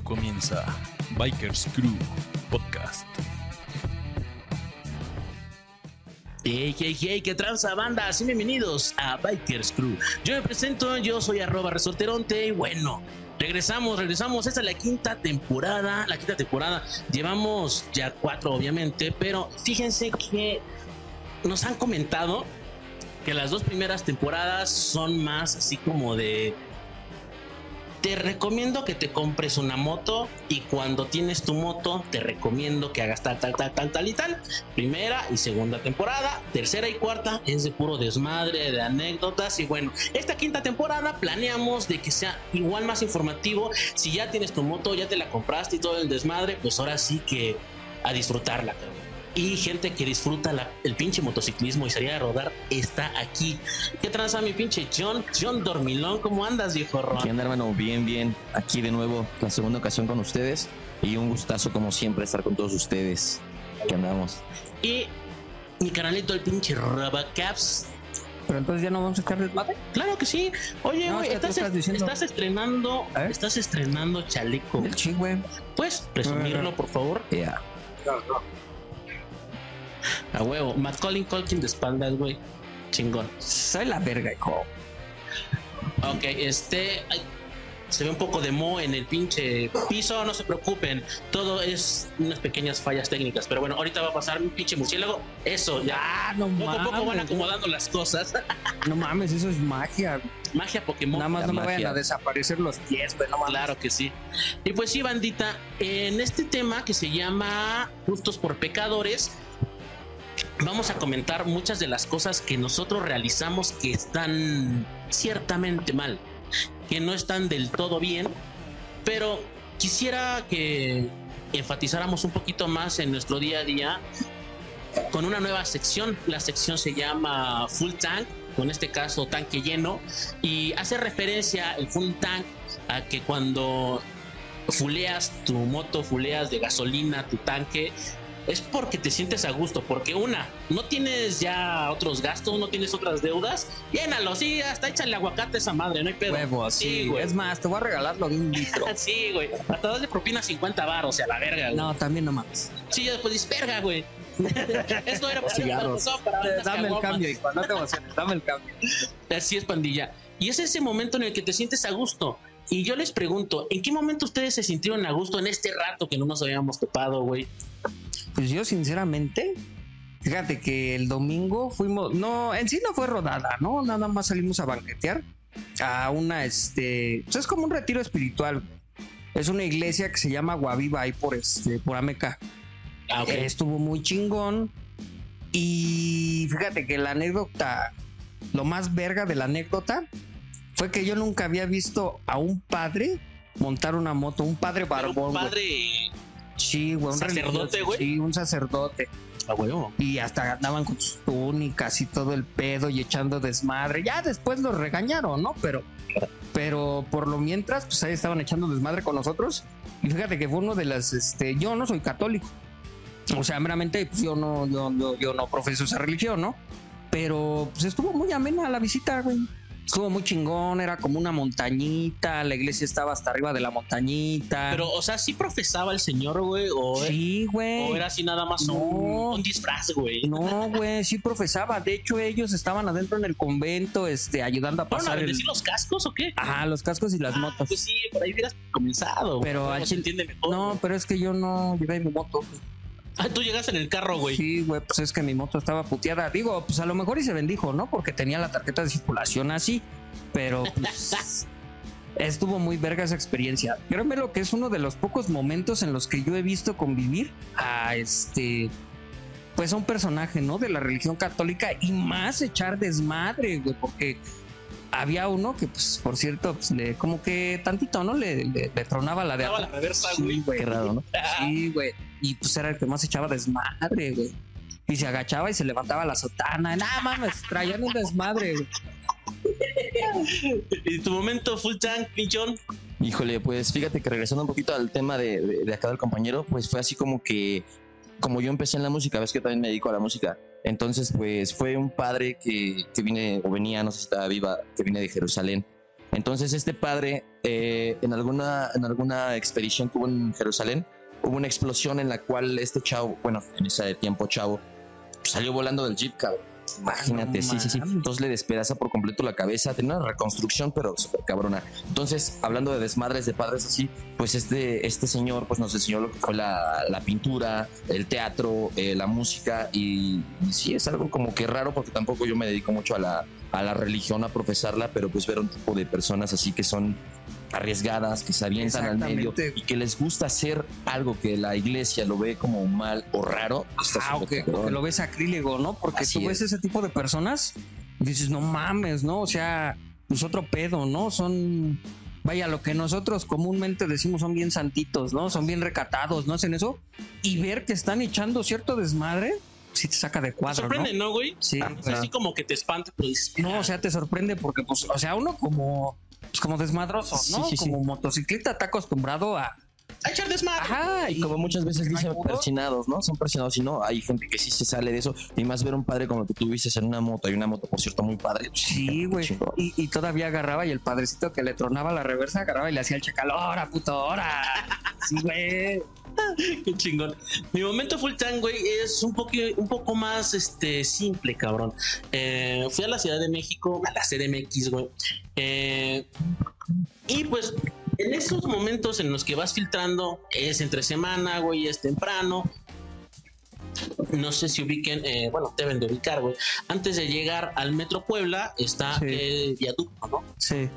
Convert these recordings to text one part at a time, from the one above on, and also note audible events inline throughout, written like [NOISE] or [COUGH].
comienza Bikers Crew Podcast. Hey, hey, hey, qué tranza banda, así bienvenidos a Bikers Crew. Yo me presento, yo soy arroba resorteronte y bueno, regresamos, regresamos, esta es la quinta temporada, la quinta temporada, llevamos ya cuatro obviamente, pero fíjense que nos han comentado que las dos primeras temporadas son más así como de te recomiendo que te compres una moto y cuando tienes tu moto te recomiendo que hagas tal, tal, tal, tal, tal y tal. Primera y segunda temporada, tercera y cuarta es de puro desmadre, de anécdotas y bueno, esta quinta temporada planeamos de que sea igual más informativo. Si ya tienes tu moto, ya te la compraste y todo el desmadre, pues ahora sí que a disfrutarla y gente que disfruta el pinche motociclismo y salía a rodar está aquí. ¿Qué transa mi pinche John? John Dormilón, ¿cómo andas, viejo Ron? ¿Qué onda, hermano? Bien, bien. Aquí de nuevo, la segunda ocasión con ustedes. Y un gustazo, como siempre, estar con todos ustedes. Aquí andamos. Y mi canalito, el pinche Rabacaps. Pero entonces ya no vamos a echar desmadre. Claro que sí. Oye, güey, estás, estás, estrenando. Estás estrenando chaleco. El chingüe. ¿Puedes presumirlo, por favor? Ya. No, no. [LAUGHS] A huevo. Macaulay Culkin de espaldas, güey. Chingón. Soy la verga, hijo. Ok, este. se ve un poco de mo en el pinche piso, no se preocupen. Todo es unas pequeñas fallas técnicas. Pero bueno, ahorita va a pasar un pinche murciélago. Eso, ya. Ah, no poco a poco van acomodando las cosas. [LAUGHS] No mames, eso es magia. Magia Pokémon. Nada más no me vayan a desaparecer los pies, güey. Claro que sí. Y pues sí, bandita, en este tema que se llama Justos por Pecadores vamos a comentar muchas de las cosas que nosotros realizamos que están ciertamente mal, que no están del todo bien, pero quisiera que enfatizáramos un poquito más en nuestro día a día con una nueva sección. La sección se llama Full Tank, con este caso tanque lleno, y hace referencia el Full Tank a que cuando fuleas tu moto, fuleas de gasolina tu tanque, es porque te sientes a gusto, porque una, no tienes ya otros gastos, no tienes otras deudas, llénalo, sí, hasta échale aguacate a esa madre, no hay pedo. Huevo, sí, güey. Es más, te voy a regalar lo de un litro. [LAUGHS] sí, güey. Hasta darle propina 50 baros, o sea, la verga, güey. No, también no mames. Sí, después dices, verga, güey. [LAUGHS] Esto era para, Cigarros. para Dame el cambio, hijo, no te emociones, dame el cambio. Así es, pandilla. Y es ese momento en el que te sientes a gusto. Y yo les pregunto, ¿en qué momento ustedes se sintieron a gusto en este rato que no nos habíamos topado, güey? Pues yo sinceramente, fíjate que el domingo fuimos, no, en sí no fue rodada, ¿no? Nada más salimos a banquetear a una, este, pues es como un retiro espiritual. Es una iglesia que se llama Guaviva ahí por, este, por Ameca. Ah, okay. Estuvo muy chingón. Y fíjate que la anécdota, lo más verga de la anécdota, fue que yo nunca había visto a un padre montar una moto, un padre barbón. Un padre Sí, güey. Un sacerdote, güey. Sí, un sacerdote. A Y hasta andaban con sus túnicas y todo el pedo y echando desmadre. Ya después los regañaron, ¿no? Pero, pero por lo mientras, pues ahí estaban echando desmadre con nosotros. Y fíjate que fue uno de las, este, yo no soy católico. O sea, meramente, pues yo no, yo, yo, yo no profeso esa religión, ¿no? Pero pues estuvo muy amena la visita, güey. Estuvo muy chingón, era como una montañita, la iglesia estaba hasta arriba de la montañita. Pero, o sea, ¿sí profesaba el señor, güey? O, sí, güey. ¿O era así nada más un, disfraz, güey? No, güey, sí profesaba. De hecho, ellos estaban adentro en el convento, este, ayudando a pasar. ¿Van a decir los cascos o qué? Ajá, los cascos y las ah, motos. Pues sí, por ahí hubieras comenzado. Pero al se entiende mejor. No, pero es que yo no llevé mi moto. Ah, tú llegaste en el carro, güey. Sí, güey, pues es que mi moto estaba puteada. Digo, pues a lo mejor y se bendijo, ¿no? Porque tenía la tarjeta de circulación así. Pero pues, [LAUGHS] estuvo muy verga esa experiencia. Créeme lo que es uno de los pocos momentos en los que yo he visto convivir a este. Pues a un personaje, ¿no? De la religión católica y más echar desmadre, güey, porque había uno que, pues, por cierto, pues, le, como que tantito, ¿no? Le, le, tronaba la de la reversa, güey. Sí, Qué raro, ¿no? Sí, güey. Y pues era el que más echaba desmadre, güey. Y se agachaba y se levantaba la sotana. Nada mames, traían un desmadre, güey. ¿Y tu momento full tank, pinchón? Híjole, pues fíjate que regresando un poquito al tema de, de, acá del compañero, pues fue así como que, como yo empecé en la música, ves que también me dedico a la música. Entonces, pues fue un padre que, que vine o venía, no sé si estaba viva, que vine de Jerusalén. Entonces este padre eh, en, alguna, en alguna expedición que hubo en Jerusalén, hubo una explosión en la cual este chavo, bueno, en ese tiempo chavo, salió volando del jeep, cabrón. Imagínate, No sí, sí, sí. Entonces le despedaza por completo la cabeza. Tiene una reconstrucción, pero súper cabrona. Entonces, hablando de desmadres de padres así, pues este, este señor pues nos enseñó lo que fue la, la pintura, el teatro, eh, la música. Y, y sí, es algo como que raro porque tampoco yo me dedico mucho a la, a la religión, a profesarla, pero pues ver un tipo de personas así que son arriesgadas, que se avientan al medio y que les gusta hacer algo que la iglesia lo ve como mal o raro. Ah, o que, o cabrón. que lo ves acrílico, ¿no? Porque Así tú ves es. ese tipo de personas y dices, no mames, ¿no? O sea, pues otro pedo, ¿no? Son, vaya, lo que nosotros comúnmente decimos son bien santitos, ¿no? Son bien recatados, ¿no? Hacen eso. Y ver que están echando cierto desmadre, sí te saca de Te cuadro, ¿no? sorprende, ¿no, güey? Sí, O sea, así como que te espanta, dices, No, o sea, te sorprende porque, pues, o sea, uno como, pues, como desmadroso, ¿no? Sí, sí, sí. como motociclista está acostumbrado a... a echar desmadre. Ajá, Y como muchas veces dicen persinados, ¿no? Son persinados y no, hay gente que sí se sale de eso. Y más ver un padre como que tú dices en una moto. Hay una moto, por cierto, muy padre. Sí, güey. Y, y todavía agarraba y el padrecito que le tronaba la reversa agarraba y le hacía el chacal, ¡hora, puto, hora! Sí, güey. [LAUGHS] Qué chingón. Mi momento full time, güey, es un poco, un poco más este, simple, cabrón. Eh, fui a la Ciudad de México, a la CDMX, güey. Eh, y pues, en esos momentos en los que vas filtrando, es entre semana, güey, es temprano. No sé si ubiquen, eh, bueno, deben de ubicar, güey. Antes de llegar al Metro Puebla está Sí. el viaducto, ¿no? Sí.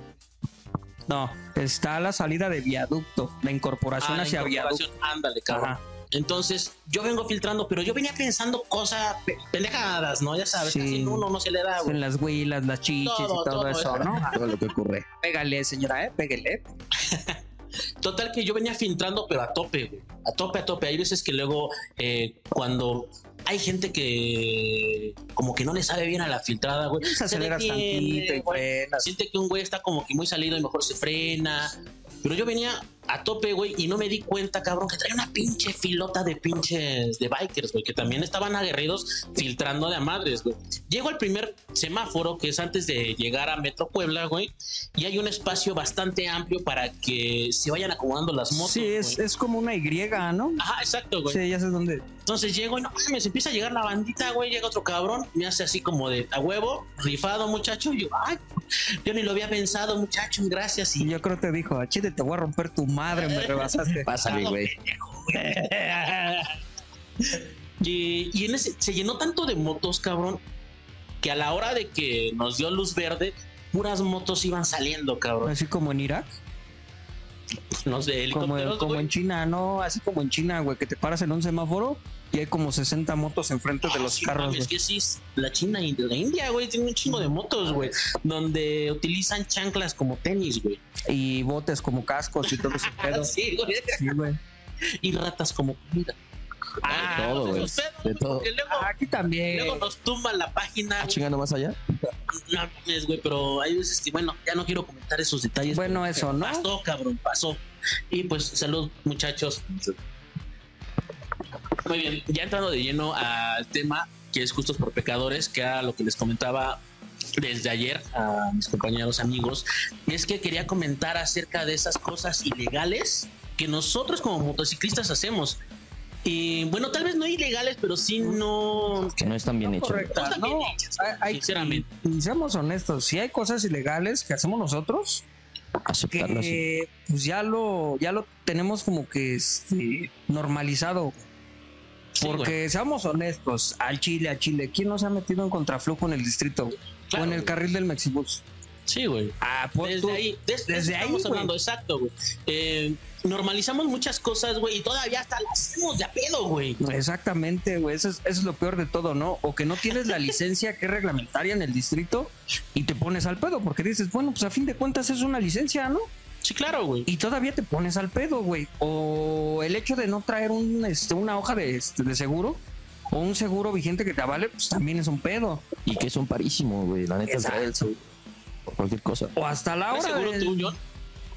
No, está la salida de viaducto, la incorporación Ah, la hacia incorporación, Ándale, cabrón. Ajá. Entonces, yo vengo filtrando, pero yo venía pensando cosas pe- pendejadas, ¿no? Ya viadas, Sí. casi uno no se le da, güey. En las huilas, las chichis Todo, y todo, todo eso, eso. ¿no? [LAUGHS] Todo lo que ocurre. Pégale, señora, ¿eh? Pégale. [LAUGHS] Total que yo venía filtrando, pero a tope, güey. A tope, a tope. Hay veces que luego, eh, cuando hay gente que como que no le sabe bien a la filtrada, güey. Se detiene, tantito y frenas. Siente que un güey está como que muy salido y mejor se frena. Pero yo venía a tope, güey, y no me di cuenta, cabrón, que traía una pinche filota de pinches de bikers, güey, que también estaban aguerridos filtrando de a madres, güey. Llego al primer semáforo, que es antes de llegar a Metro Puebla, güey, y hay un espacio bastante amplio para que se vayan acomodando las motos. Sí, es, es como una Y, ¿no? Ajá, exacto, güey. Sí, ya sé dónde. Entonces llego y no mames, empieza a llegar la bandita, güey, llega otro cabrón, me hace así como de a huevo, rifado, muchacho. Y yo, ay, yo ni lo había pensado, muchacho, gracias. Y yo creo que te dijo, a Chile te voy a romper tu madre, me rebasaste. [LAUGHS] Pásale, güey. [LAUGHS] y, y en ese se llenó tanto de motos, cabrón, que a la hora de que nos dio luz verde, puras motos iban saliendo, cabrón. Así como en Irak, No sé, como, como en China, ¿no? Así como en China, güey, que te paras en un semáforo y hay como 60 motos enfrente de Ah, los sí, carros. güey. que sí, es la China y la India, güey, tiene un chingo de motos, güey, donde utilizan chanclas como tenis, güey. Y botes como cascos y todo ese [LAUGHS] pedo. Sí, güey. Sí, güey. y ratas como comida. Ah, todo, güey. De todo. luego, Ah, Aquí también. luego nos tumban la página. Ah, chingando más allá. No mames, güey, pero hay veces que, bueno, ya no quiero comentar esos detalles. Bueno, eso, ¿no? Pasó, cabrón, pasó. Y pues, salud, muchachos. Muy bien, ya entrando de lleno al tema que es Justos por Pecadores, que era lo que les comentaba desde ayer a mis compañeros amigos, es que quería comentar acerca de esas cosas ilegales que nosotros como motociclistas hacemos. Y bueno, tal vez no ilegales, pero sí no... Que no están bien hechos. Correcto. no están bien No, hechas, hay- hay- sinceramente. y seamos honestos, si hay cosas ilegales que hacemos nosotros, Aceptarlo así. que pues ya lo, ya lo tenemos como que este, normalizado. Sí, güey. Porque seamos honestos, al Chile, a Chile, ¿quién no se ha metido en contraflujo en el distrito? Claro, o en el güey. carril del Mexibus. Sí, güey. Ah, pues Desde tú- ahí, des- desde ahí, estamos güey. hablando, exacto, güey. Eh, normalizamos muchas cosas, güey, y todavía hasta las hacemos de a pedo, güey. Exactamente, güey. Eso es, eso es lo peor de todo, ¿no? O que no tienes la licencia que es reglamentaria en el distrito y te pones al pedo porque dices, bueno, pues a fin de cuentas es una licencia, ¿no? Sí, claro, güey. Y todavía te pones al pedo, güey. O el hecho de no traer un, este, una hoja de, este, de seguro o un seguro vigente que te avale, pues también es un pedo. Y que son parísimos, güey. La neta es. Por cualquier cosa. O hasta la ¿Estás hora seguro del- tú, John?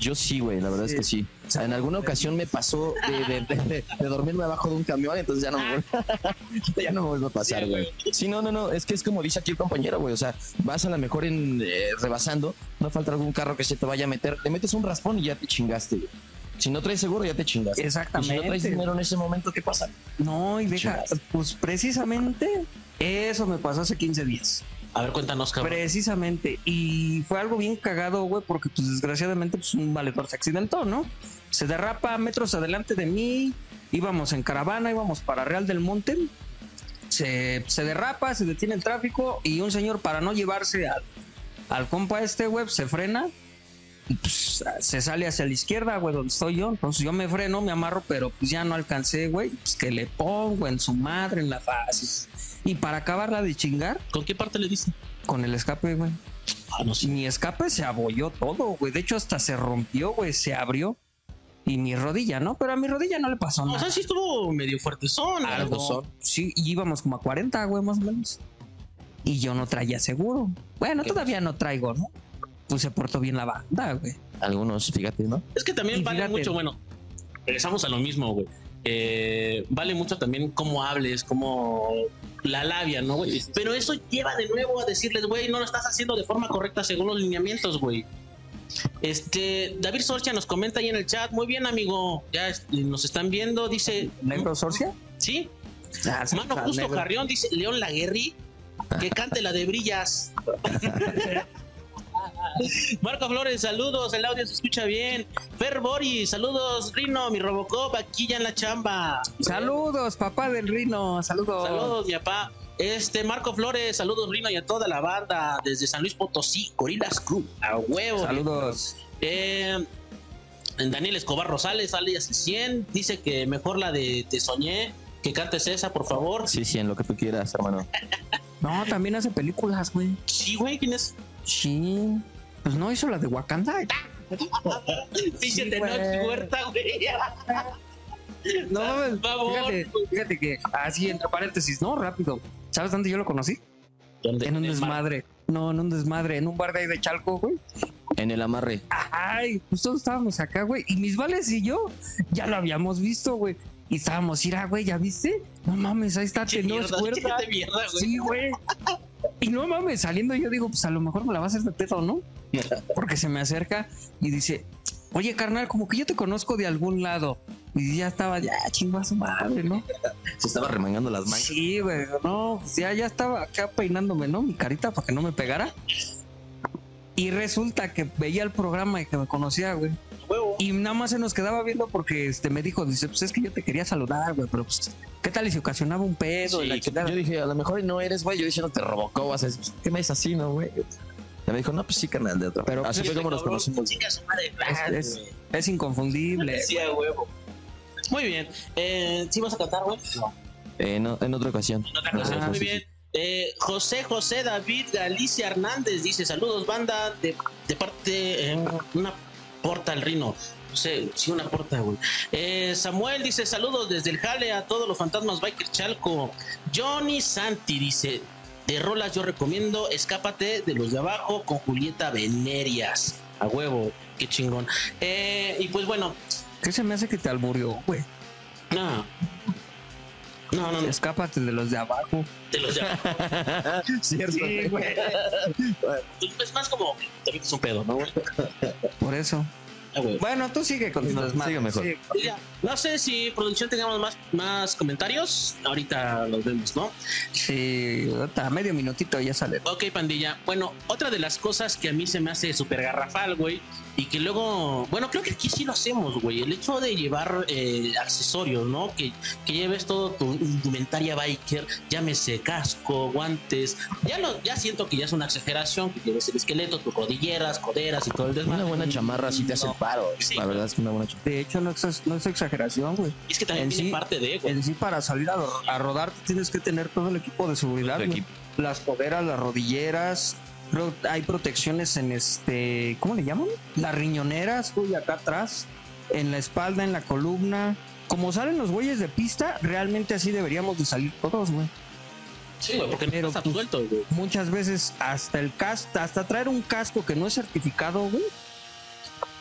Yo sí, güey, la verdad es que sí. O sea, en alguna ocasión me pasó de, de- de- de dormirme abajo de un camión, entonces ya no me vuelve, [LAUGHS] ya no me vuelve a pasar, güey. Sí, no, no, no, es que es como dice aquí el compañero, güey. O sea, vas a la mejor en eh, rebasando, no falta algún carro que se te vaya a meter, le metes un raspón y ya te chingaste, güey. Si no traes seguro, ya te chingaste. Y si no traes Exactamente. dinero en ese momento, ¿qué pasa? No, y deja, pues precisamente eso me pasó hace 15 días. A ver, cuéntanos, cabrón. Precisamente. Y fue algo bien cagado, güey, porque pues desgraciadamente pues, un valedor se accidentó, ¿no? Se derrapa metros adelante de mí, íbamos en caravana, íbamos para Real del Monte. Se, se derrapa, se detiene el tráfico y un señor para no llevarse al, al compa este, güey, se frena. y, pues, se sale hacia la izquierda, güey, donde estoy yo. Entonces yo me freno, me amarro, pero pues ya no alcancé, güey. Pues que le pongo en su madre, en la fase. Y para acabarla de chingar, ¿Con qué parte le diste? con el escape, güey. Ah, no sé. Mi escape se abolló todo, güey. De hecho, hasta se rompió, güey. Se abrió. Y mi rodilla, ¿no? Pero a mi rodilla no le pasó O nada. sea, sí estuvo medio fuertezón. Algo algo. son. Sí, y íbamos como a 40, güey, más o menos. Y yo no traía seguro. Bueno, todavía no traigo, ¿no? Pues se portó bien la banda, güey. Algunos, fíjate, ¿no? Es que también Y vale fíjate. mucho, bueno, regresamos a lo mismo, güey. Eh, vale mucho también cómo hables, cómo la labia, ¿no, güey? Pero eso lleva de nuevo a decirles, güey, no lo estás haciendo de forma correcta según los lineamientos, güey. Este, David Sorcia nos comenta ahí en el chat, muy bien, amigo, ya nos están viendo, dice, ¿Negro Sorcia? sí, Ah, mano ah, justo negro. Carrión, dice León Laguerri, que cante la de Brillas. [LAUGHS] [LAUGHS] Marco Flores, saludos, el audio se escucha bien. Fer Bori, saludos, Rino, mi Robocop, aquí ya en la chamba. Saludos, papá del Rino. Saludos. Saludos, mi papá. Este, Marco Flores, saludos, Rino, y a toda la banda desde San Luis Potosí, Gorilas Crew, a huevo. Saludos. Eh, Daniel Escobar Rosales, alias 100, dice que mejor la de Te Soñé, que cantes esa, por favor. Sí, sí, en lo que tú quieras, hermano. [LAUGHS] No, también hace películas, güey. Sí, güey, ¿quién es? Sí. Pues no hizo la de Wakanda. [LAUGHS] Dice Sí, de. Noche Huerta, güey. [LAUGHS] No mames, favor. fíjate, fíjate que así entre paréntesis, no, rápido. ¿Sabes dónde yo lo conocí? ¿Dónde? En un desmadre. No, en un desmadre, en un bar de ahí de Chalco, güey. En el amarre. Ay, pues todos estábamos acá, güey. Y mis vales y yo ya lo habíamos visto, güey. Y estábamos, mira, güey, ¿ya viste? No mames, ahí está Che, Tenoch mierda, [LAUGHS] Huerta. che, de mierda, güey. Sí, güey. Y no mames, saliendo yo digo, pues a lo mejor me la va a hacer de pedo, ¿no? Porque se me acerca y dice, oye, carnal, como que yo te conozco de algún lado. Y ya estaba, ya chingo a su madre, ¿no? Se estaba remangando las mangas. Sí, güey, no, pues ya, ya estaba acá peinándome, ¿no? Mi carita para que no me pegara. Y resulta que veía el programa y que me conocía, güey. Y nada más se nos quedaba viendo porque este me dijo, dice, pues es que yo te quería saludar, güey, pero pues, ¿qué tal y si ocasionaba un pedo? y la yo dije, a lo mejor no eres, güey. Yo diciendo te robocó, vas a decir, ¿qué me dices así, no, güey? Y me dijo, no, pues sí, canal de otro. Pero, así fue como nos conocimos. Es-. Es inconfundible. Sí, a huevo. Muy bien. Eh, ¿Sí vas a cantar, güey? No. Eh, no, en otra ocasión. En otra ocasión. Ah, Muy sí, bien. Eh, José José David Galicia Hernández dice: Saludos, banda, de, de parte. eh, una porta al Rino. No sé, sí, una porta, güey. Eh, Samuel dice: Saludos desde el Jale a todos los fantasmas Biker Chalco. Johnny Santi dice: De rolas yo recomiendo Escápate de los de abajo con Julieta Venerias. A huevo, qué chingón. Eh, y pues bueno, ¿Qué se me hace que te alburió, güey? no. No, no, no. Escápate de los de abajo. De los de abajo. [LAUGHS] Cierto. güey. Es más como te metes un pedo, ¿no, güey? Por eso. Ah. Bueno, tú sigue con no, sigue mejor. Oiga, No sé si producción tengamos más, más comentarios. Ahorita los vemos, ¿no? Sí, ahorita, medio minutito ya sale. Ok, pandilla. Bueno, otra de las cosas que a mí se me hace súper garrafal, güey, y que luego, bueno, creo que aquí sí lo hacemos, güey. El hecho de llevar eh, accesorios, ¿no? Que, que lleves todo tu indumentaria biker, llámese casco, guantes. Ya lo, ya siento que ya es una exageración, que lleves el esqueleto, tus rodilleras, coderas y todo el desmadre. Una buena chamarra sí te hace paro. Sí. La verdad es que una buena chamarra. De hecho, no es, no es exageración, güey. Y es que también en tiene sí- parte de, güey. En sí, para salir a, a rodar, tienes que tener todo el equipo de seguridad. Güey. Las coderas, las rodilleras. Hay protecciones en este. ¿Cómo le llaman? Las riñoneras, güey, acá atrás. En la espalda, en la columna. Como salen los güeyes de pista, realmente así deberíamos de salir todos, güey. Sí, güey, porque Pero, no estás pues, suelto, güey. muchas veces hasta el casco, hasta traer un casco que no es certificado, güey.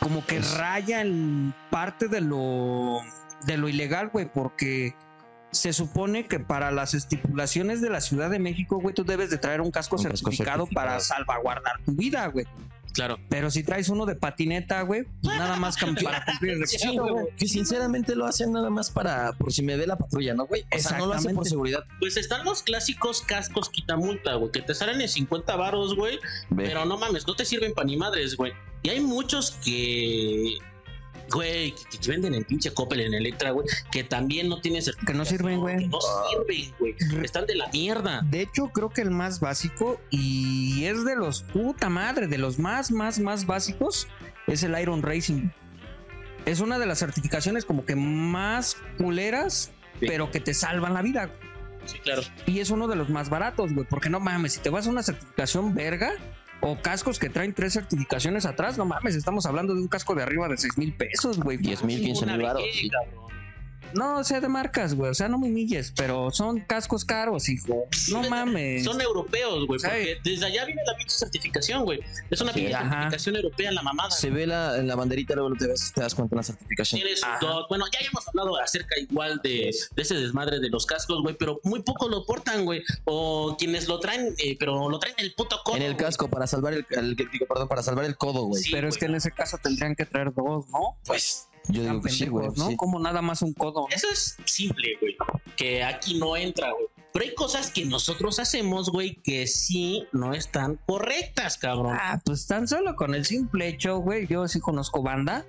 Como que raya en parte de lo de lo ilegal, güey, porque se supone que para las estipulaciones de la Ciudad de México, güey, tú debes de traer un casco Un casco certificado para certificado. salvaguardar tu vida, güey. Claro. Pero si traes uno de patineta, güey, pues nada más [LAUGHS] para cumplir el requisito, güey. Que sinceramente lo hacen nada más para por si me ve la patrulla, ¿no, güey? O sea, no lo hacen por seguridad. Pues están los clásicos cascos quitamulta, güey, que te salen en 50 varos, güey, Ve. pero no mames, no te sirven para ni madres, güey. Y hay muchos que, güey, que, que venden en pinche Coppel, en Electra, güey, que también no tienen certificación. Que no sirven, güey. No sirven, güey. Están de la mierda. De hecho, creo que el más básico y es de los puta madre, de los más, más, más básicos, es el Iron Racing. Es una de las certificaciones como que más culeras, Sí. pero que te salvan la vida. Sí, claro. Y es uno de los más baratos, güey, porque no mames, si te vas a una certificación verga o cascos que traen tres certificaciones atrás, no mames, estamos hablando de un casco de arriba de seis mil pesos, güey. 10 mil, 15 Una mil baros. No, sea, de marcas, güey, o sea, no me humilles, pero son cascos caros, hijo. No mames. Son europeos, güey, porque desde allá viene la pinche certificación, güey. Es una Sí, pinche ajá. certificación europea, la mamada. Se ve la, en la banderita, luego te, ves, te das cuenta en la certificación. Tienes dos- Bueno, ya hemos hablado acerca igual de, de ese desmadre de los cascos, güey, pero muy pocos lo portan, güey. O quienes lo traen, eh, pero lo traen en el puto codo. En el güey. casco para salvar el, el- digo, perdón, para salvar el codo, güey. Sí, pero es que en ese caso tendrían que traer dos, ¿no? Pues yo digo que sí, güey. ¿no? sí. Como nada más un codo. Eso es simple, güey. Que aquí no entra, güey. Pero hay cosas que nosotros hacemos, güey, que sí no están correctas, cabrón. Ah, pues tan solo con el simple hecho, güey, yo sí conozco banda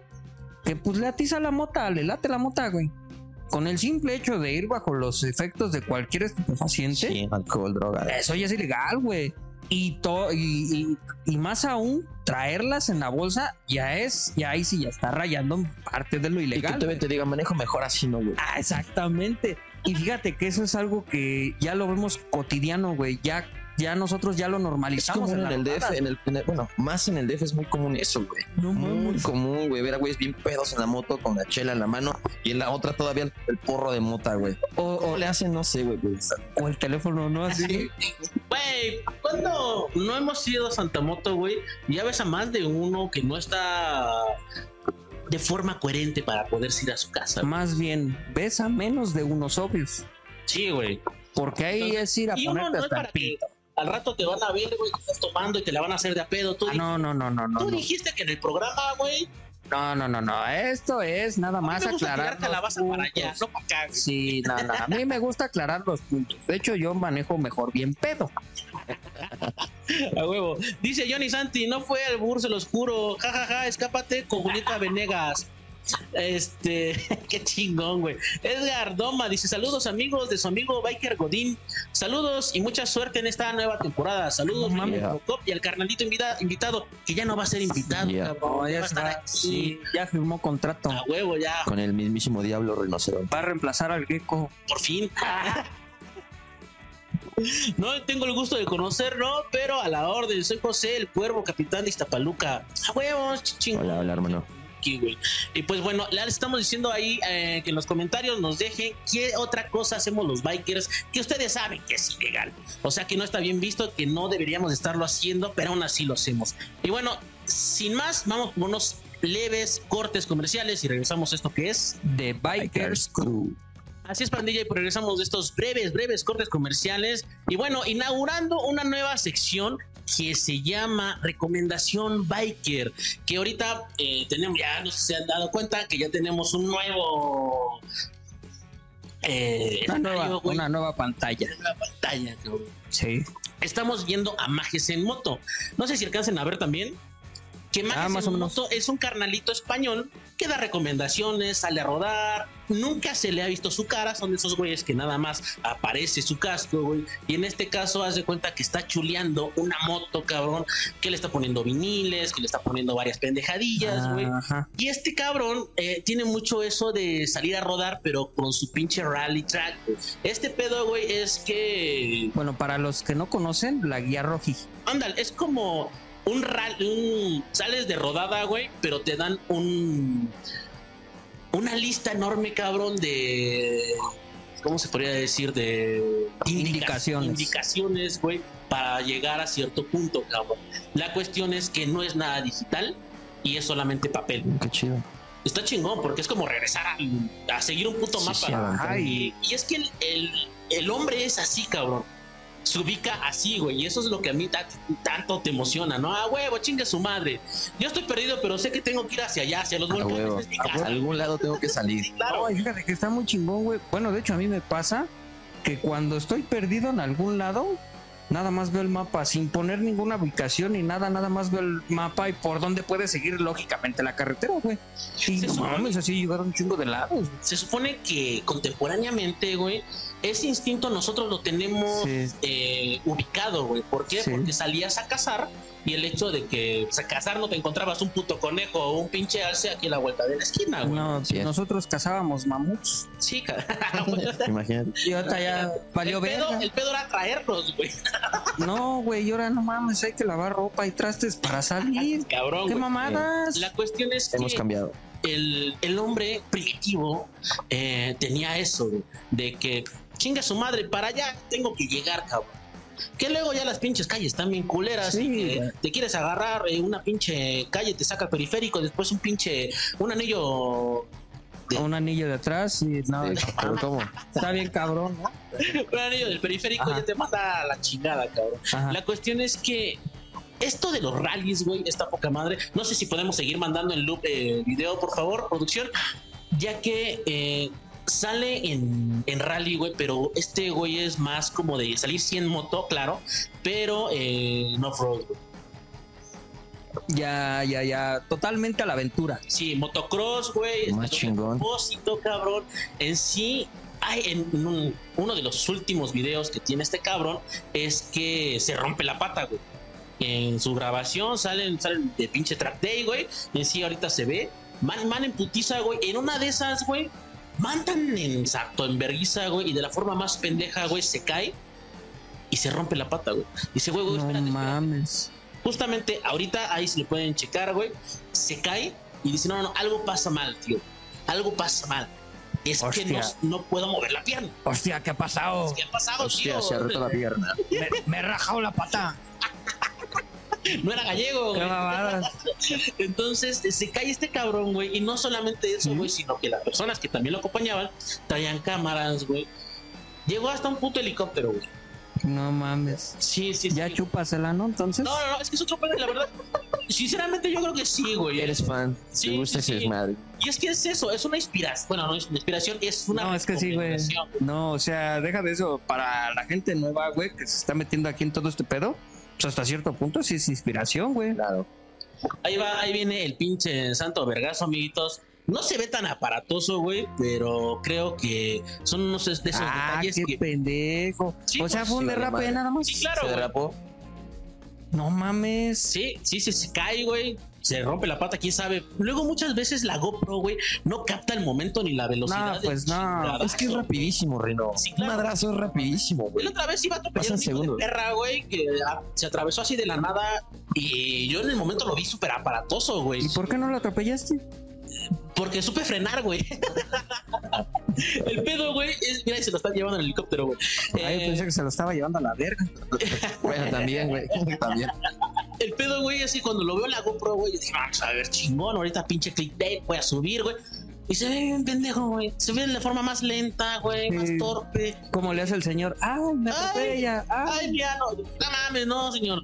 que pues le atiza la mota, le late la mota, güey. Con el simple hecho de ir bajo los efectos de cualquier estupefaciente, Sí, alcohol, droga. eso ya es ilegal, güey. Y, to- y, y- y más aún, traerlas en la bolsa ya es, ya ahí sí ya está rayando parte de lo Y que ilegal. te, te diga, manejo mejor así, ¿no, güey? Ah, exactamente. Y fíjate que eso es algo que ya lo vemos cotidiano, güey. Ya, ya nosotros ya lo Es normalizamos. común en el DF, en el, en el- bueno, más en el DF es muy común eso, güey. No Muy mames. común, güey, ver a güeyes bien pedos en la moto con la chela en la mano y en la otra todavía el, el porro de mota, güey. O, ¿Cómo o- le hacen? No sé, güey. güey. o el teléfono, ¿no? Así. Güey, cuando no hemos ido a Santa Moto, güey, ya ves a más de uno que no está de forma coherente para poder ir a su casa. güey. Más bien, ves a menos de unos obvios. Sí, güey. Porque ahí Entonces, es ir a Y uno ponerte no es hasta el pito. Al rato te van a ver, güey, que estás tomando y te la van a hacer de a pedo. Tú, Ah, no, no, no, no, tú No, dijiste que en el programa, güey, no, no, no, no. Esto es nada a mí más me gusta aclarar. calabaza para allá, no para acá. güey. Sí, no, no. A mí me gusta aclarar los puntos. De hecho, yo manejo mejor bien pedo. A huevo. Dice Johnny Santi, no fue al bur, se los juro. Ja, ja, ja, escápate con Julieta Venegas. Este, [LAUGHS] qué chingón, güey. Edgar Doma dice: Saludos, amigos de su amigo Biker Godín. Saludos y mucha suerte en esta nueva temporada. Saludos, No mames. mi Robocop y al carnalito invita- invitado, que ya no va a ser invitado, Yeah. No, Ya va a estar está, aquí. sí, ya firmó contrato. A huevo, ya, Con el mismísimo diablo rinoceronte. Va a reemplazar al gecko. por fin. [LAUGHS] No tengo el gusto de conocerlo, pero a la orden. Soy José, el cuervo, capitán de Iztapaluca. A huevos, chingón. Hola, hola, hermano. Aquí, güey. Y pues bueno, les estamos diciendo ahí eh, que en los comentarios nos dejen qué otra cosa hacemos los bikers que ustedes saben que es ilegal. O sea que no está bien visto, que no deberíamos de estarlo haciendo, pero aún así lo hacemos. Y bueno, sin más, vamos con unos leves cortes comerciales y regresamos a esto que es. De Bikers Crew. Así es, pandilla, y pues regresamos de estos breves, breves cortes comerciales. Y bueno, inaugurando una nueva sección que se llama Recomendación Biker. Que ahorita eh, tenemos, ya no sé si se han dado cuenta que ya tenemos un nuevo. Eh, Una nueva, una nueva pantalla. una nueva pantalla, cabrón. Sí. Estamos viendo a Majes en moto. No sé si alcancen a ver también. Que Ah, más o menos. es un carnalito español que da recomendaciones, sale a rodar. Nunca se le ha visto su cara. Son de esos güeyes que nada más aparece su casco, güey. Y en este caso, haz de cuenta que está chuleando una moto, cabrón. Que le está poniendo viniles, que le está poniendo varias pendejadillas, güey. Ajá. Y este cabrón eh, tiene mucho eso de salir a rodar, pero con su pinche rally track. güey. Este pedo, güey, es que Bueno, para los que no conocen, la guía roji. Ándale, es como un un sales de rodada, güey, pero te dan un una lista enorme, cabrón, de ¿cómo se podría decir? de indica- Indicaciones. indicaciones, güey, para llegar a cierto punto, cabrón. La cuestión es que no es nada digital, y es solamente papel. Qué chido. Está chingón porque es como regresar a, a seguir un puto Sí, mapa. sí, y es que el, el- el hombre es así, cabrón. Se ubica así, güey. Y eso es lo que a mí ta- tanto te emociona, ¿no? A huevo, chingue su madre. Yo estoy perdido, pero sé que tengo que ir hacia allá, hacia los volcanes. huevo. Es mi A algún lado tengo que salir. Sí, claro. Ay, fíjate que está muy chingón, güey. Bueno, de hecho, a mí me pasa que cuando estoy perdido en algún lado, nada más veo el mapa sin poner ninguna ubicación ni nada, nada más veo el mapa y por dónde puede seguir lógicamente la carretera, güey. Y Sí, no mames, así llegaron un chingo de lados. güey. Se supone que contemporáneamente, güey, ese instinto nosotros lo tenemos Sí. eh, ubicado, güey. ¿Por qué? Sí. Porque salías a cazar y el hecho de que a cazar no te encontrabas un puto conejo o un pinche alce aquí a la vuelta de la esquina, güey. No, sí nosotros cazábamos mamuts. Sí, [LAUGHS] [LAUGHS] Imagínate. Y ahorita ya valió el, pedo, el pedo era traerlos, güey. [LAUGHS] No, güey, y ahora no mames, hay que lavar ropa y trastes para salir. Cabrón, ¿Qué mamadas? La cuestión es que Hemos cambiado. el, el hombre primitivo eh, tenía eso, güey, de que chinga su madre, para allá tengo que llegar, cabrón. Que luego ya las pinches calles están bien culeras. Sí, te quieres agarrar eh, una pinche calle, te saca el periférico, después un pinche, un anillo, Un anillo de atrás y no, Sí, pero ¿cómo? está bien cabrón, ¿no? [LAUGHS] un anillo del periférico Ajá. ya te manda a la chingada, cabrón. Ajá. La cuestión es que esto de los rallies, güey, esta poca madre. No sé si podemos seguir mandando en loop eh, video, por favor, producción. Ya que eh, sale en, en rally, güey, pero este güey es más como de salir sí en moto, claro, pero eh, en off-road, güey. Ya, ya, ya, totalmente a la aventura. Sí, motocross, güey. Más este, chingón. propósito, cabrón. En sí, hay en un- uno de los últimos videos que tiene este cabrón es que se rompe la pata, güey. En su grabación salen, salen de pinche track day, güey. En sí, ahorita se ve. Man, man en putiza, güey. En una de esas, güey, mandan en exacto, en verguiza, güey. Y de la forma más pendeja, güey, se cae y se rompe la pata, güey. Dice, güey, güey, No espérate, espérate. mames. Justamente ahorita ahí se lo pueden checar, güey. Se cae y dice, no, no, no, algo pasa mal, tío. Algo pasa mal. Es que no, no puedo mover la pierna. Hostia, ¿qué ha pasado? ¿Qué ha pasado, Hostia, tío? se ha roto la pierna. Me, me he rajado la pata. [LAUGHS] No era gallego, güey. [LAUGHS] Entonces eh, se cae este cabrón, güey. Y no solamente eso, güey, sino que las personas que también lo acompañaban traían cámaras, güey. Llegó hasta un puto helicóptero, güey. No mames. Sí, sí, Ya sí. chúpasela, ¿no? Entonces. No, no, no, es que es otro pedo, y la verdad. Sinceramente, yo creo que sí, güey. Eres fan. Sí, Te gusta sí, ese sí. desmadre. Y es que es eso, es una inspiración. Bueno, no es una inspiración, es una. No, es que sí, güey. No, o sea, deja de eso. Para la gente nueva, güey, que se está metiendo aquí en todo este pedo, pues hasta cierto punto sí es inspiración, güey. Claro. Ahí va, ahí viene el pinche santo vergazo, amiguitos. No se ve tan aparatoso, güey, pero creo que son unos de esos Ah, detalles qué que. pendejo. Sí, o sea, fue un sí, derrape nada más. Sí, claro, Se derrapó. No mames. Sí, sí, sí, se cae, güey. Se rompe la pata, quién sabe. Luego muchas veces la GoPro, güey, no capta el momento ni la velocidad. No, pues no. Es que es rapidísimo. Sí, claro. Un madrazo es rapidísimo, güey. La otra vez iba a atropellar Pasan un perra, güey, que se atravesó así de la nada. Y yo en el momento lo vi súper aparatoso, güey. ¿Y por qué no lo atropellaste? Porque supe frenar, güey. [LAUGHS] el pedo, güey, es, mira, y se lo están llevando en el helicóptero, güey. Ay, yo Eh, pensé que se lo estaba llevando a la verga. [LAUGHS] Bueno, también, güey. [LAUGHS] También. El pedo, güey, así cuando lo veo en la GoPro, güey, yo dije, vamos a ver, chingón, ahorita pinche clickbait, voy a subir, güey. Y se ve bien pendejo, güey. Se ve de la forma más lenta, güey, más torpe. ¿Cómo le hace el señor? ¡Ay, me atropella! ¡Ay! Ay, mira, no, no mames, no, señor.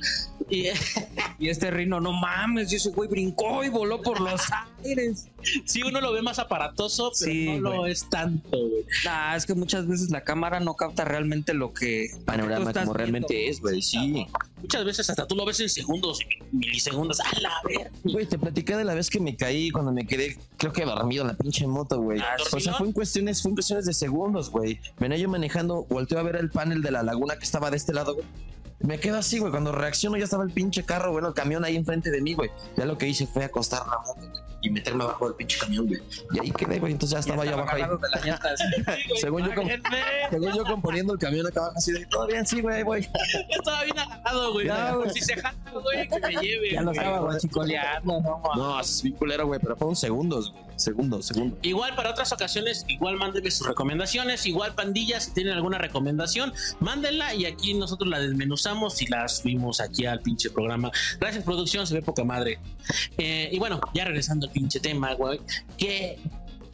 Y, [LAUGHS] Y este rino, no mames, y ese güey brincó y voló por los [LAUGHS] aires. sí, uno lo ve más aparatoso, pero Sí, no lo güey. es tanto, güey. Nah, es que muchas veces la cámara no capta realmente lo que Panorama como viendo. realmente es, güey. Sí. Muchas veces hasta tú lo ves en segundos, milisegundos. A la ver. Güey, te platicé de la vez que me caí cuando me quedé, creo que dormido en la pinche moto, güey. Ah, O sea, fue en cuestiones, fue en cuestiones de segundos, güey. Venía yo manejando, volteo a ver el panel de la laguna que estaba de este lado, güey. Me quedo así, güey. Cuando reacciono ya estaba el pinche carro, bueno, el camión ahí enfrente de mí, güey. Ya lo que hice fue acostar la moto, güey. y meterme abajo del pinche camión, güey. Y ahí quedé, güey. Entonces ya estaba yo abajo ahí. [LAUGHS] Según yo, según yo componiendo el camión acá abajo así de todo bien, sí, güey, güey. [LAUGHS] Estaba bien agarrado, güey. Ya, güey. Si se jala, güey, que me lleve. Ya lo güey. estaba guachicoleando, no mames. No, es bien culero, güey, pero fueron segundos, güey. Segundos, segundos. Igual para otras ocasiones, igual mándenme sus recomendaciones. Igual pandillas, si tienen alguna recomendación, mándenla y aquí nosotros la desmenuzamos y la subimos aquí al pinche programa. Gracias, producción, se ve poca madre. Eh, y bueno, ya regresando al pinche tema, güey. ¿Qué,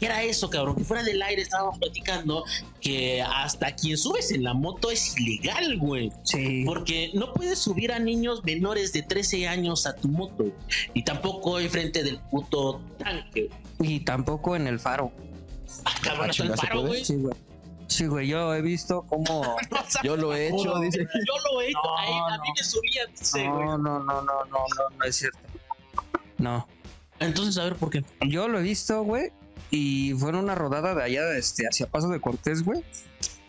¿Qué era eso, cabrón? Que fuera del aire estábamos platicando que hasta quien subes en la moto es ilegal, güey. Sí. Porque no puedes subir a niños menores de 13 años a tu moto. Y tampoco enfrente del puto tanque. Y tampoco en el faro. Ah, cabrón, Ah, hasta el chinga, ¿se paro, puede? güey. Sí, güey. Sí, güey, yo he visto cómo. [LAUGHS] Yo lo he hecho, dice. Yo lo he hecho. No, ahí, a no. mí me subían, dice, güey. No, no, no, no, no, no, no es cierto. No. Entonces, a ver por qué. Yo lo he visto, güey. Y fue en una rodada de allá este, hacia Paso de Cortés, güey.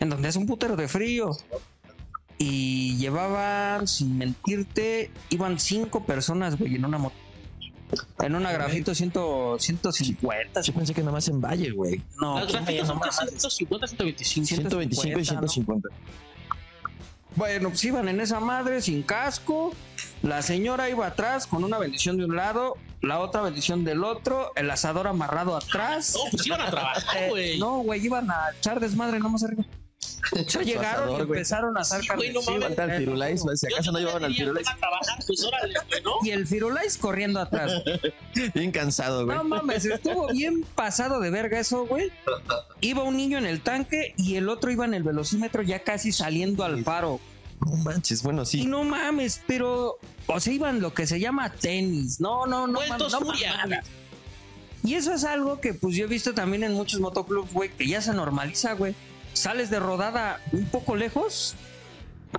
En donde hace un putero de frío. Y llevaban, sin mentirte, iban cinco personas, güey, en una moto. En una grafito 100, 150. Yo pensé que nada más en Valle, güey. No, Las son no, mames. 150, 125. 125 y 150. Bueno, pues iban en esa madre sin casco. La señora iba atrás con una bendición de un lado, la otra bendición del otro, el asador amarrado atrás. No, pues iban a trabajar, Eh, güey. no, güey, iban a echar desmadre nomás arriba. [LAUGHS] O sea, llegaron y empezaron a hacer Sí, no el Firulais. Si Yo acaso no llevaban al Firulais. "Van a trabajar, pues. Y el Firulais corriendo atrás. [LAUGHS] Bien cansado, güey. No mames, estuvo bien pasado de verga eso, güey. Iba un niño en el tanque y el otro iba en el velocímetro ya casi saliendo al faro. No manches, bueno, Y sí. no mames, pero. O sea, iban lo que se llama tenis. No, no, no. Mames, no mames. Y eso es algo que pues yo he visto también en muchos motoclubs, güey, que ya se normaliza, güey. Sales de rodada un poco lejos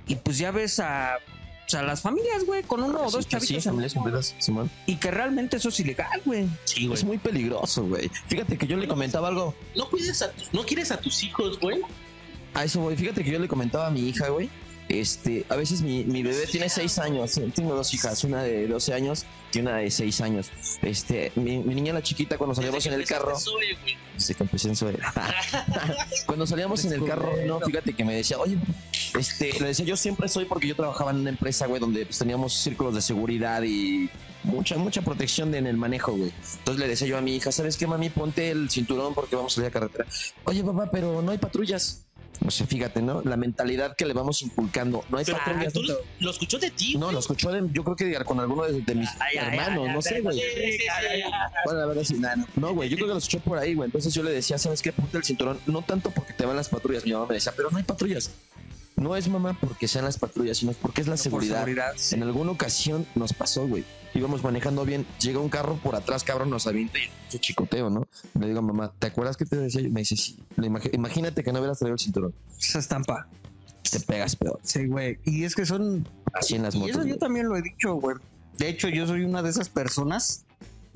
y pues ya ves a, o sea, las familias, güey, con uno o dos Sí, chavitos. sí, en familias moto, completas, Simón. y que realmente eso es ilegal, güey. Sí, güey. Es muy peligroso, güey. Fíjate que yo le comentaba algo. No cuides a tus, no quieres a tus hijos, güey. A eso, güey. Fíjate que yo le comentaba a mi hija, güey. Este, a veces mi, mi bebé tiene seis años. Tengo dos hijas, una de 12 años y una de 6 años. Este, mi, mi niña la chiquita cuando salíamos en el carro. Soy, güey. Desde que empecé en Zoe. [LAUGHS] Cuando salíamos en el carro, no, fíjate que me decía, oye, este, le decía, yo siempre soy porque yo trabajaba en una empresa, güey, donde pues, teníamos círculos de seguridad y mucha, mucha protección en el manejo, güey. Entonces le decía yo a mi hija, ¿sabes qué, mami? Ponte el cinturón porque vamos a salir a carretera. Oye, papá, pero no hay patrullas. O sea, fíjate, ¿no? La mentalidad que le vamos inculcando. No hay Pero patrullas. tú lo, lo escuchó de ti, No, lo escuchó de- yo creo que con alguno de, de mis Ay, hermanos, ay, no sé, güey. Sí, sí, sí. Bueno, la verdad sí, nada, no. No, güey, yo creo que lo escuché por ahí, güey. Entonces yo le decía, ¿sabes qué? Ponte el cinturón. No tanto porque te van las patrullas. Mi mamá me decía, pero no hay patrullas. No es mamá porque sean las patrullas, sino porque es la seguridad. seguridad, sí. En alguna ocasión nos pasó, güey. Íbamos manejando bien, llega un carro por atrás, cabrón, nos avienta y su chicoteo, ¿no? Le digo a mamá, ¿te acuerdas que te decía yo? Me dice, sí. Imagínate que no hubieras traído el cinturón. Esa estampa. Te pegas peor. Sí, güey. Y es que son Así en las Y motos. eso yo güey. también lo he dicho, güey. De hecho, yo soy una de esas personas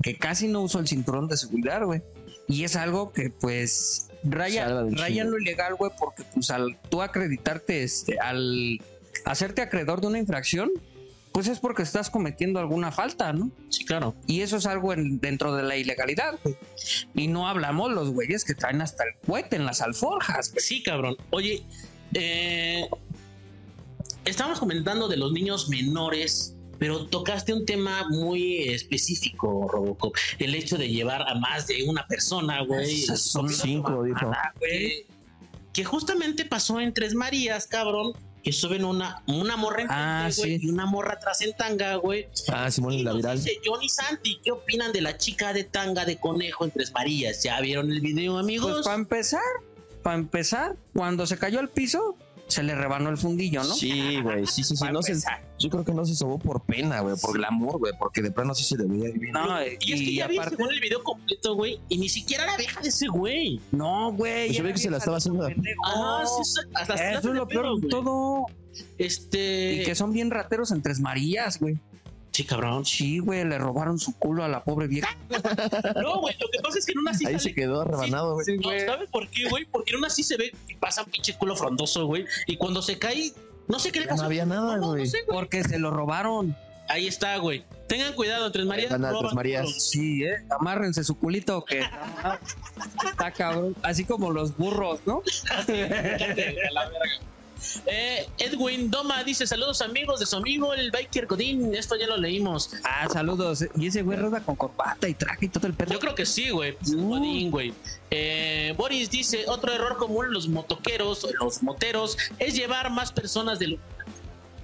que casi no uso el cinturón de seguridad, güey. Y es algo que, pues, raya, Salva de un raya en chingo. lo ilegal, güey, porque, pues, al tú acreditarte, este, al hacerte acreedor de una infracción, pues es porque estás cometiendo alguna falta, ¿no? Sí, claro. Y eso es algo en- dentro de la ilegalidad, güey. Y no hablamos los güeyes que traen hasta el cohete en las alforjas, güey. Sí, cabrón. Oye, eh, estábamos comentando de los niños menores, pero tocaste un tema muy específico, Robocop. El hecho de llevar a más de una persona, güey. Son cinco, dijo. Güey. Que, justamente pasó en Tres Marías, cabrón. Que suben una, una morra en Ah, tanga, güey, sí. y una morra atrás en tanga, güey. Ah, Simón, Y la viral. dice Johnny Santi, ¿qué opinan de la chica de tanga de conejo en Tres Marías? ¿Ya vieron el video, amigos? Pues para empezar, para empezar, cuando se cayó al piso, se le rebanó el fundillo, ¿no? Sí, güey, sí, sí, sí. [LAUGHS] No se, yo creo que no se sobó por pena, güey, por glamour, güey, porque de plano sí se veía bien. No, y es que ya vi aparte, según el video completo, güey, y ni siquiera era vieja de ese güey. no, güey. Pues vi que se la estaba haciendo. Ah, sí, sí, hasta se la Eso es lo peor de todo. Este. Y que son bien rateros en Tres Marías, güey. Sí, cabrón. Sí, güey, le robaron su culo a la pobre vieja. No, güey, lo que pasa es que en una sí Ahí sale- se quedó rebanado, güey. No, ¿Sabes por qué, güey? Porque en una sí se ve que pasa un pinche culo frondoso, güey. Y cuando se cae, no sé qué le pasó. no había nada, no, güey. no sé, güey. Porque se lo robaron. Ahí está, güey. Tengan cuidado, Tres Marías. Anda, Tres Marías. Sí, ¿eh? Amárrense su culito que está cabrón. Así como los burros, ¿no? [LAUGHS] Eh, Edwin Doma dice saludos amigos de su amigo el Biker Godín. Esto ya lo leímos. Ah, saludos. Y ese güey roda con corbata y traje y todo el perro. Yo creo que sí, güey. Godín, güey. Eh, Boris dice otro error común en los motoqueros, los moteros, es llevar más personas del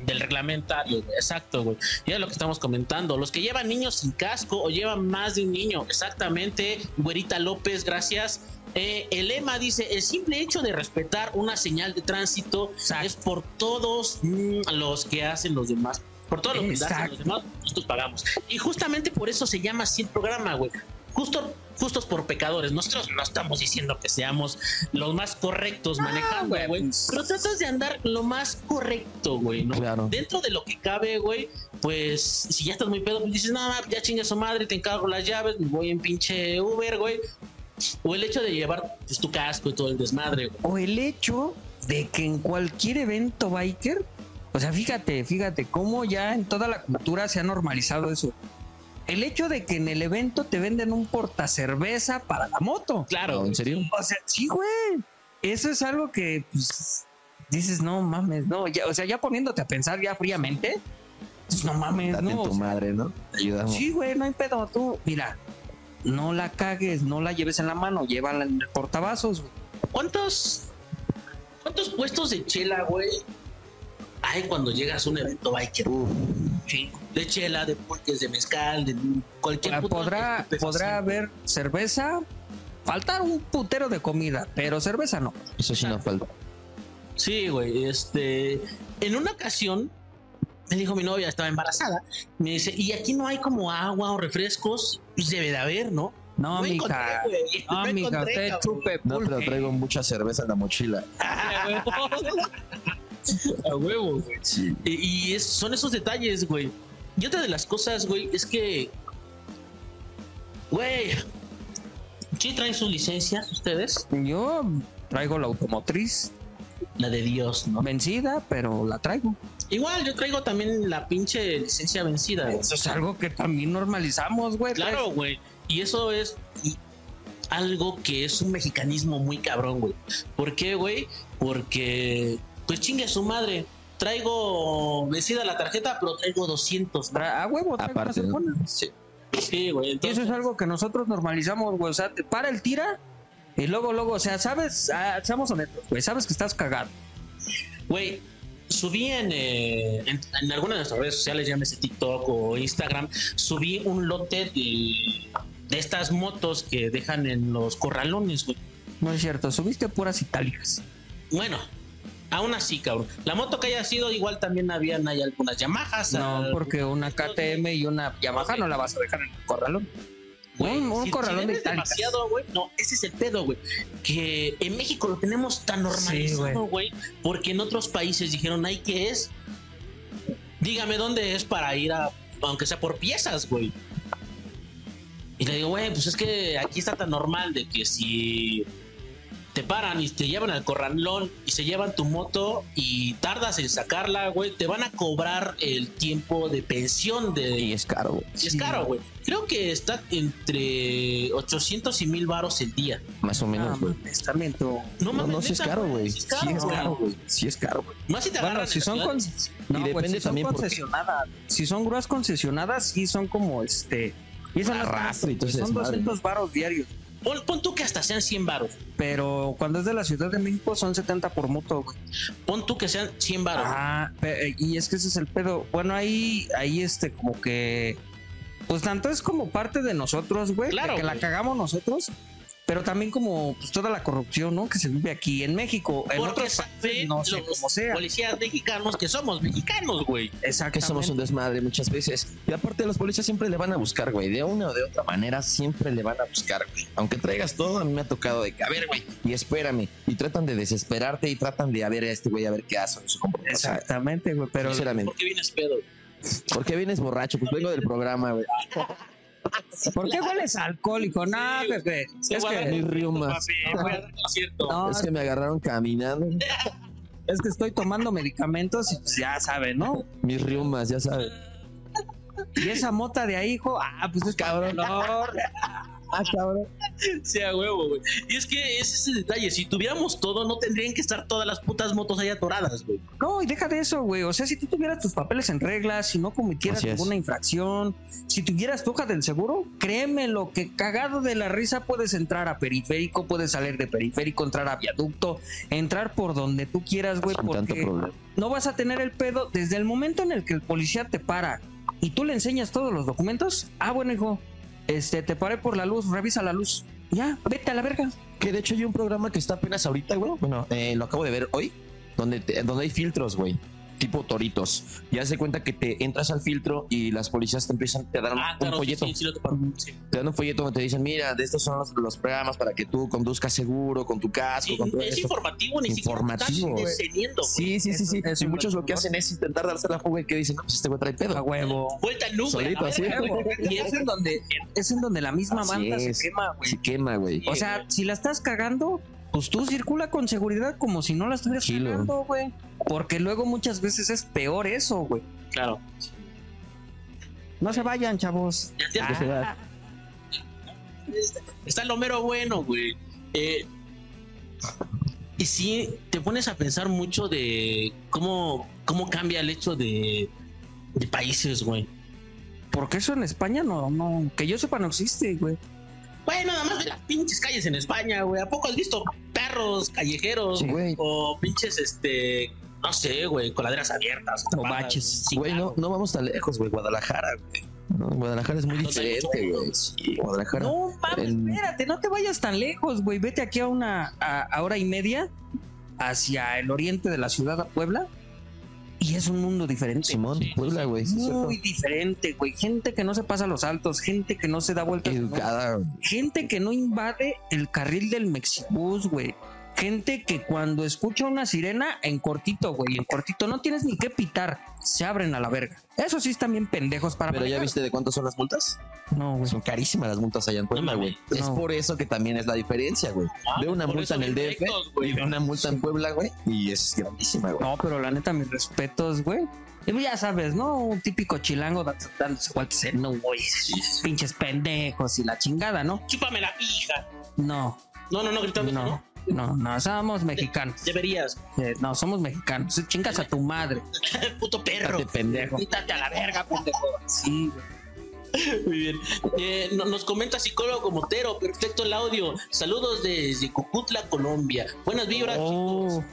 del reglamentario, güey. exacto, güey. Ya es lo que estamos comentando. Los que llevan niños sin casco o llevan más de un niño, exactamente. Güerita López, gracias. Eh, el lema dice: el simple hecho de respetar una señal de tránsito es por todos mm, los que hacen los demás. Por todo lo que hacen los demás, nosotros pagamos. Y justamente por eso se llama así el programa, güey. Justo, justos por pecadores. Nosotros no estamos diciendo que seamos los más correctos manejando, güey, güey. Pero tratas de andar lo más correcto, güey, ¿no? Claro. Dentro de lo que cabe, güey, pues si ya estás muy pedo, pues dices, no, ya chingue su madre, te encargo las llaves, me voy en pinche Uber, güey. O el hecho de llevar pues, tu casco y todo el desmadre, güey. O el hecho de que en cualquier evento biker, o sea, fíjate, fíjate cómo ya en toda la cultura se ha normalizado eso. El hecho de que en el evento te venden un portacerveza para la moto. Claro, ¿En serio? O sea, sí, güey. Eso es algo que pues, dices, no mames, no. Ya, o sea, ya poniéndote a pensar ya fríamente, pues, no mames, Date en no. tu o sea, madre, ¿no? Te ayudamos. Sí, güey, no hay pedo. Tú, mira, no la cagues, no la lleves en la mano, llévala en el portavasos, güey. ¿Cuántos, ¿Cuántos puestos de chela, güey, hay cuando llegas a un evento biker? Uf, Sí, de chela, de pulques, de mezcal, de cualquier puto podrá, podrá haber cerveza, faltar un putero de comida, pero cerveza no. eso sí no falta. Sí, güey, este, en una ocasión me dijo mi novia, estaba embarazada, me dice, y aquí no hay como agua o refrescos, pues debe de haber, ¿no? No, No mija. No, no mija, usted chupe No, pero pulque. traigo mucha cerveza en la mochila. [LAUGHS] A huevo, güey. Sí. Y, y es- son esos detalles, güey. Y otra de las cosas, güey, es que, güey, ¿sí traen sus licencias ustedes? Yo traigo la automotriz La de Dios, ¿no? vencida, pero la traigo. Igual yo traigo también la pinche licencia vencida. güey. Eso es algo que también normalizamos, güey. Claro, güey. Y eso es y- algo que es un mexicanismo muy cabrón, güey. ¿Por qué, güey? Porque, pues chingue a su madre. Traigo vencida la tarjeta, pero traigo 200. ¿no? Tra- A huevo, traigo Aparte. Sí. Sí, güey. Y eso Entonces, es algo que nosotros normalizamos, güey. O sea, te para el tira y luego, luego, o sea, sabes, ah, seamos honestos, güey, sabes que estás cagado. güey, subí en, eh, en, en alguna de nuestras redes sociales, llámese TikTok o Instagram, subí un lote de, de estas motos que dejan en los corralones, güey. No es cierto, subiste puras itálicas. Bueno, aún así, cabrón. La moto que haya sido, igual también habían hay algunas Yamahas. No, ah, porque una KTM y una Yamaha no la vas a dejar en el corralón. Un- un si- corralón si de demasiado, güey. No, ese es el pedo, güey. Que en México lo tenemos tan normalizado, güey. porque en otros países dijeron, ay, ¿qué es? Dígame dónde es para ir a, aunque sea por piezas, güey. Y le digo, güey, pues es que aquí está tan normal de que si te paran y te llevan al corralón y se llevan tu moto y tardas en sacarla, güey, te van a cobrar el tiempo de pensión de, Y es caro, güey. Sí, es caro, güey. Creo que está entre 800 y 1000 varos el día. Más o Ah, menos, güey. mames, también tú. No, mames, no, sí es caro, güey. Sí Sí es caro, güey. güey. Sí es caro, güey. Más si te Bueno, agarran si son, con, no, Y güey, depende si son también porque- concesionadas, si son grúas concesionadas, sí son como este. Y esas no son desmadre. 200 varos diarios. Pon, pon tú que hasta sean 100 varos. Pero cuando es de la Ciudad de México son 70 por moto, güey. Pon tú que sean 100 varos. Ah, y es que ese es el pedo. Bueno, ahí, ahí este, como que. Pues tanto es como parte de nosotros, güey. Claro, que la cagamos nosotros. Pero también como pues, toda la corrupción, ¿no? Que se vive aquí en México. En Porque otros países, no sé cómo sea. policías mexicanos que somos mexicanos, güey. Que somos un desmadre muchas veces. Y aparte, los policías siempre le van a buscar, güey. De una o de otra manera, siempre le van a buscar, güey. Aunque traigas todo, a mí me ha tocado de que, a ver, güey, y espérame. Y tratan de desesperarte y tratan de, a ver, a este güey, a ver qué hace Exactamente, güey. Pero sinceramente. ¿Por qué vienes pedo? ¿Por qué vienes borracho? Pues vengo del programa, güey. [LAUGHS] [LAUGHS] ¿por qué hueles alcohólico? No, Pepe. Es a dar que, riumas. Concierto. no, Es que me agarraron caminando. [LAUGHS] es que estoy tomando medicamentos y pues ya saben, ¿no? Mis riumas, ya sabes. Y esa mota de ahí, hijo, ah, pues es cabrón. Ah, cabrón. sea huevo, güey. Y es que es ese detalle. Si tuviéramos todo, no tendrían que estar todas las putas motos ahí atoradas, güey. No, y deja de eso, güey. O sea, si tú tuvieras tus papeles en regla, si no cometieras Así es. ninguna infracción, si tuvieras tu hoja del seguro, créeme lo que cagado de la risa puedes entrar a periférico, puedes salir de periférico, entrar a viaducto, entrar por donde tú quieras, güey, Sin porque no vas a tener el pedo desde el momento en el que el policía te para y tú le enseñas todos los documentos. Ah, bueno, hijo, este, te paré por la luz, revisa la luz. Ya, vete a la verga. Que de hecho hay un programa que está apenas ahorita, güey. Bueno, eh, lo acabo de ver hoy, donde, donde hay filtros, güey. Tipo toritos. Ya se cuenta que te entras al filtro y las policías te empiezan, te dan Ah, un claro, folleto. sí, sí, sí. Te dan un folleto donde te dicen, mira, de estos son los, los programas para que tú conduzcas seguro, con tu casco, Sí, con todo es eso. informativo, ni Informativo, estás. Sí, sí, sí, sí. Eso- eso y muchos lo que hacen es intentar darse la fuga y que dicen, no, pues este güey trae A pedo. huevo. Vuelta en nube. Solito, a así. Y es en donde, es en donde la misma Así banda es. se quema, güey. Se quema, güey. O sea, si la estás cagando, pues tú circula con seguridad como si no la estuvieras cagando, güey. Porque luego muchas veces es peor eso, güey. Claro. No se vayan, chavos. Ya- ya- Ah. Está lo mero bueno, güey. Eh, y sí, te pones a pensar mucho de cómo, cómo cambia el hecho de, de países, güey. Porque eso en España no, no, que yo sepa no existe, güey. Bueno, nada más de las pinches calles en España, güey. ¿A poco has visto perros callejeros? Sí, güey. O pinches, este, no sé, güey, coladeras abiertas. O baches. Sí, Güey, no, no vamos tan lejos, güey. Guadalajara, güey. No, Guadalajara es muy mucho diferente, güey. Sí, Guadalajara. No mames, En- espérate, no te vayas tan lejos, güey. Vete aquí a una a, a hora y media hacia el oriente de la ciudad, a Puebla. Y es un mundo diferente. Simón, Sí, Puebla, güey. sí, es cierto. Muy diferente, güey. Gente que no se pasa los altos, gente que no se da vueltas. Educada. Gente que no invade el carril del Mexibus, güey. Gente que cuando escucha una sirena, en cortito, güey, en cortito, no tienes ni que pitar, se abren a la verga. Eso sí están bien pendejos para Pero ya viste de cuántas son las multas? No, güey. Son carísimas las multas allá en Puebla, güey. es No. por eso que también es la diferencia, güey. Ah, Ve una multa en el DF rectos, güey. y ve una multa en Puebla, güey. Y es grandísima, güey. No, pero la neta, mis respetos, güey. Y ya sabes, ¿no? Un típico chilango dándose vueltas en no, güey. Pinches pendejos y la chingada, ¿no? Chúpame la pija. No, No, no, no, gritando. no, ¿no? No, no, somos mexicanos. Deberías. Eh, no, somos mexicanos. Chingas a tu madre. [LAUGHS] Puto perro. Quítate, pendejo. Quítate a la verga, pendejo. Sí, güey. Muy bien. Eh, no- nos comenta psicólogo Motero, perfecto el audio. Saludos desde Cucutla, Colombia. Buenas vibras, Oh. chicos.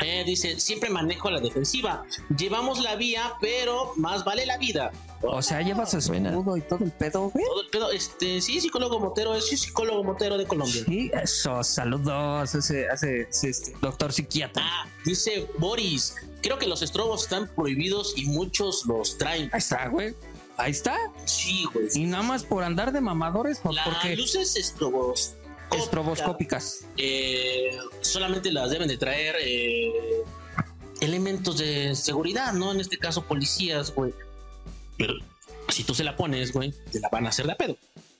Eh, dice, siempre manejo la defensiva. Llevamos la vía, pero más vale la vida. O sea, llevas Buena. escudo y todo el pedo, güey. Todo el pedo, este, sí, psicólogo Motero, es psicólogo Motero de Colombia. Sí, eso, saludos, ese, ese, ese, este, doctor psiquiatra. Ah, dice Boris, creo que los estrobos están prohibidos y muchos los traen. Ahí está, güey. Ahí está. Sí, güey. Y nada más por andar de mamadores, ¿por Las porque luces estrobos. estroboscópicas. eh, solamente las deben de traer eh, elementos de seguridad, ¿no? En este caso, policías, güey. Pero si tú se la pones, güey, te la van a hacer de a pedo.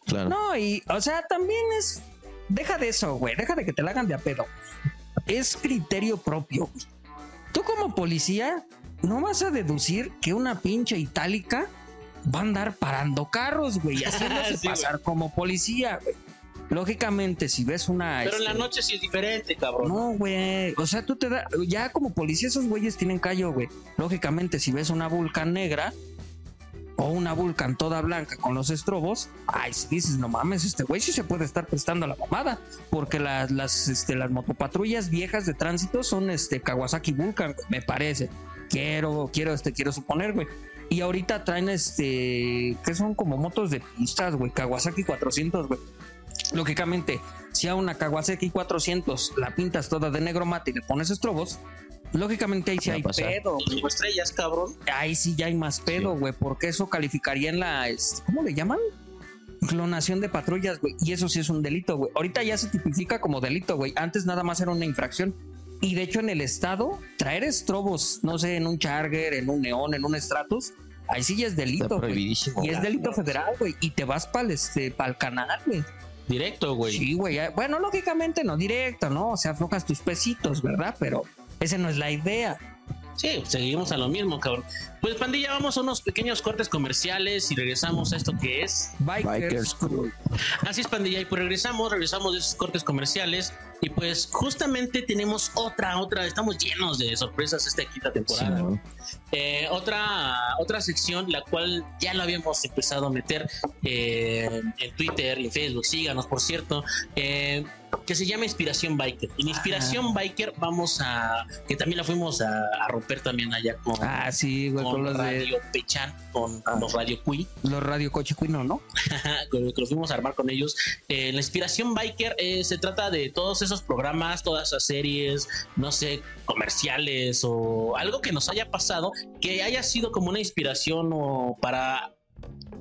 Claro. No, y, o sea, también es. Deja de eso, güey. Deja de que te la hagan de a pedo. Es criterio propio. güey. Tú, como policía, no vas a deducir que una pinche itálica va a andar parando carros, güey, y haciéndose [LAUGHS] Sí, güey. pasar como policía, güey. Lógicamente, si ves una. Pero en la este, noche sí es diferente, cabrón. No, güey. O sea, tú te das. Ya como policía, esos güeyes tienen callo, güey. Lógicamente, si ves una Vulcan negra o una Vulcan toda blanca con los estrobos, ay, si dices, no mames, este güey sí se puede estar prestando a la mamada. Porque las, las, este, las motopatrullas viejas de tránsito son este Kawasaki Vulcan, me parece. Quiero, quiero, este, quiero suponer, güey. Y ahorita traen este, que son como motos de pistas, güey, Kawasaki 400, güey. Lógicamente, si a una Kawasaki 400 la pintas toda de negro mate y le pones estrobos, lógicamente ahí sí hay pasar. pedo. Cinco estrellas, cabrón. Ahí sí ya hay más pedo, güey, porque eso calificaría en la, este, ¿cómo le llaman? Clonación de patrullas, güey. Y eso sí es un delito, güey. Ahorita ya se tipifica como delito, güey. Antes nada más era una infracción. Y de hecho en el estado, traer estrobos, no sé, en un Charger, en un Neón, en un Stratus, ahí sí ya es delito, güey. Y es delito federal, güey. Y te vas para este, el canal, güey. Directo, güey. Sí, güey. Bueno, lógicamente no directo, ¿no? O sea, aflojas tus pesitos, ¿verdad? Pero esa no es la idea. Sí, seguimos a lo mismo, cabrón. Pues pandilla, vamos a unos pequeños cortes comerciales y regresamos a esto que es. Bikers, Bikers Crew. Así es, pandilla, y pues regresamos, regresamos de esos cortes comerciales y pues justamente tenemos otra, otra, estamos llenos de sorpresas esta quinta temporada. ¿no? Eh, otra, otra sección, la cual ya lo habíamos empezado a meter eh, en Twitter y en Facebook, síganos por cierto, eh, que se llama Inspiración Biker. En Inspiración Biker vamos a, que también la fuimos a, a romper también allá con, Ah, sí, güey, con con los de Radio Pechan, con Ah. los Radio Cui, [LAUGHS] los Radio Cochicuino, ¿no? que los fuimos a armar con ellos. Eh, la Inspiración Biker eh, se trata de todos esos programas, todas esas series, no sé, comerciales o algo que nos haya pasado que haya sido como una inspiración o para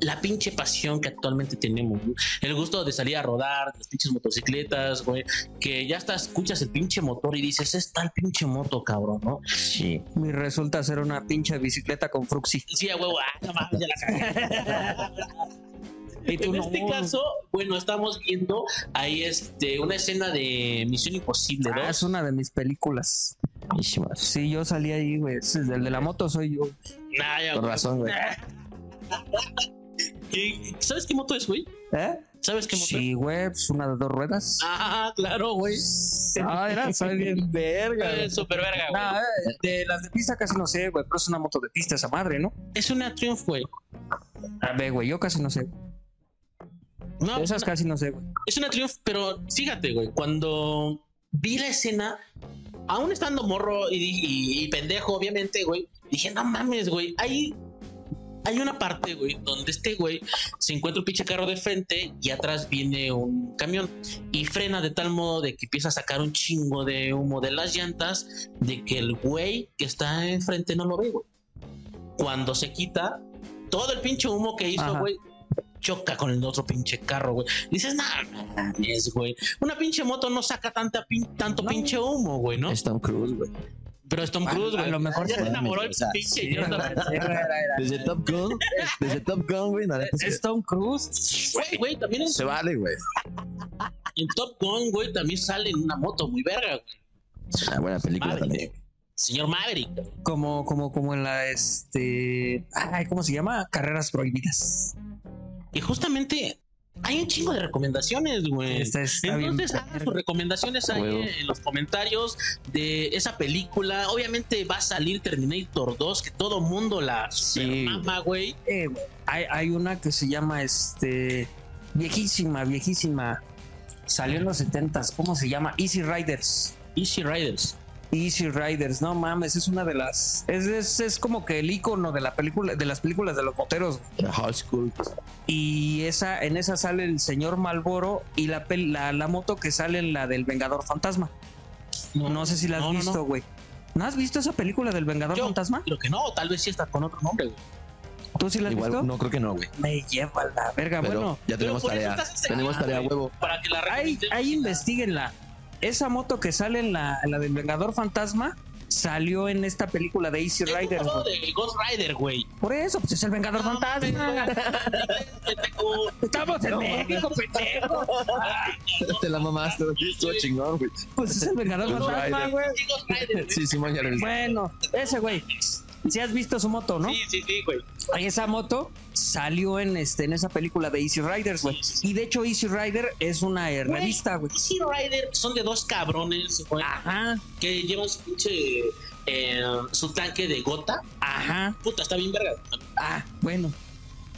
la pinche pasión que actualmente tenemos, ¿no? el gusto de salir a rodar, las pinches motocicletas, güey, que ya hasta escuchas el pinche motor y dices, es tal pinche moto, cabrón, ¿no? Sí. Y resulta ser una pinche bicicleta con Fruxi. Y sí, a huevo, ah, no mames, ya la cagué. [LAUGHS] Y tú En no. este caso, bueno, estamos viendo ahí este una escena de Misión Imposible Ah, 2. es una de mis películas. Sí, yo salí ahí, güey. El de la moto soy yo. Nah, ya, güey. razón, güey. ¿Y- ¿Sabes qué moto es, güey? ¿Eh? ¿Sabes qué moto es? Sí, güey, pues una de dos ruedas. Ah, claro, güey. Ah, era, soy bien verga. Es súper verga, güey. Nah, eh, de las de pista casi no sé, güey, pero es una moto de pista esa madre, ¿no? Es una Triumph, güey. A ver, güey, yo casi no sé. No, De esas casi no sé, güey. es una Triumph, pero fíjate, güey, cuando vi la escena, aún estando morro y, y- y pendejo, obviamente, güey, dije, no mames, güey, hay, hay una parte, güey, donde este güey se encuentra un pinche carro de frente y atrás viene un camión y frena de tal modo de que empieza a sacar un chingo de humo de las llantas, de que el güey que está enfrente no lo ve, güey. Cuando se quita, todo el pinche humo que hizo, Ajá. güey, choca con el otro pinche carro, güey. Dices, nah, mames, güey. Una pinche moto no saca tanta pin- tanto No. pinche humo, güey, ¿no? Es Tom Cruise, güey. Pero es Tom A- Cruise, a güey. lo mejor ya se- enamoró el pinche Sí, idiota. era- era- era- Desde Top Gun, desde Top Gun, güey, es Es Tom Cruise. Güey, güey, también en, se vale, güey. en Top Gun, güey, también sale en una moto muy verga, güey. Es una buena película Maverick. también. Señor Maverick. Como, como, como en la este. Ay, ¿cómo se llama? Carreras prohibidas. Y justamente hay un chingo de recomendaciones, güey. Entonces, hagan sus recomendaciones ahí en los comentarios de esa película. Obviamente va a salir Terminator 2, que todo mundo la Sí. mama, güey. Eh, hay, hay una que se llama este. Viejísima, viejísima. Salió en los 70s. ¿Cómo se llama? Easy Riders. Easy Riders. Easy Riders, no mames, es una de las. Es, es, es como que el icono de la película, de las películas de los moteros. La High School. Y esa, en esa sale el señor Malboro y la, pel- la, la moto que sale en la del Vengador Fantasma. No, sé si la has no, no, visto, no. güey. ¿No has visto esa película del Vengador Yo Fantasma? Creo que no, tal vez sí está con otro nombre, güey. ¿Tú sí la has Igual, visto? no creo que no, güey. Me lleva la verga. Pero bueno, ya tenemos tarea. Tenemos tarea, huevo. Para que la ahí, ahí investiguenla. Esa moto que sale en la, en la del Vengador Fantasma salió en esta película de Easy güey. de Ghost Rider, güey. Por eso, pues es el Vengador No, Fantasma. Pendejo. Estamos en México, pendejo. [LAUGHS] Te la mamaste. Estuvo chingón, güey. Pues es el Vengador Ghost Fantasma, Rider. güey. Sí, Ghost Rider, güey. Sí, sí, mañana. Bueno, ese güey. Si has visto su moto, ¿no? Sí, sí, sí, güey. Esa moto salió en este en esa película de Easy Riders, güey. Sí, sí, Y de hecho Easy Rider es una eh, Güey. revista, güey. Easy Rider son de dos cabrones, güey, Ajá, que llevan su pinche. eh, su tanque de gota. ajá. Puta, está bien verga. Ah, bueno.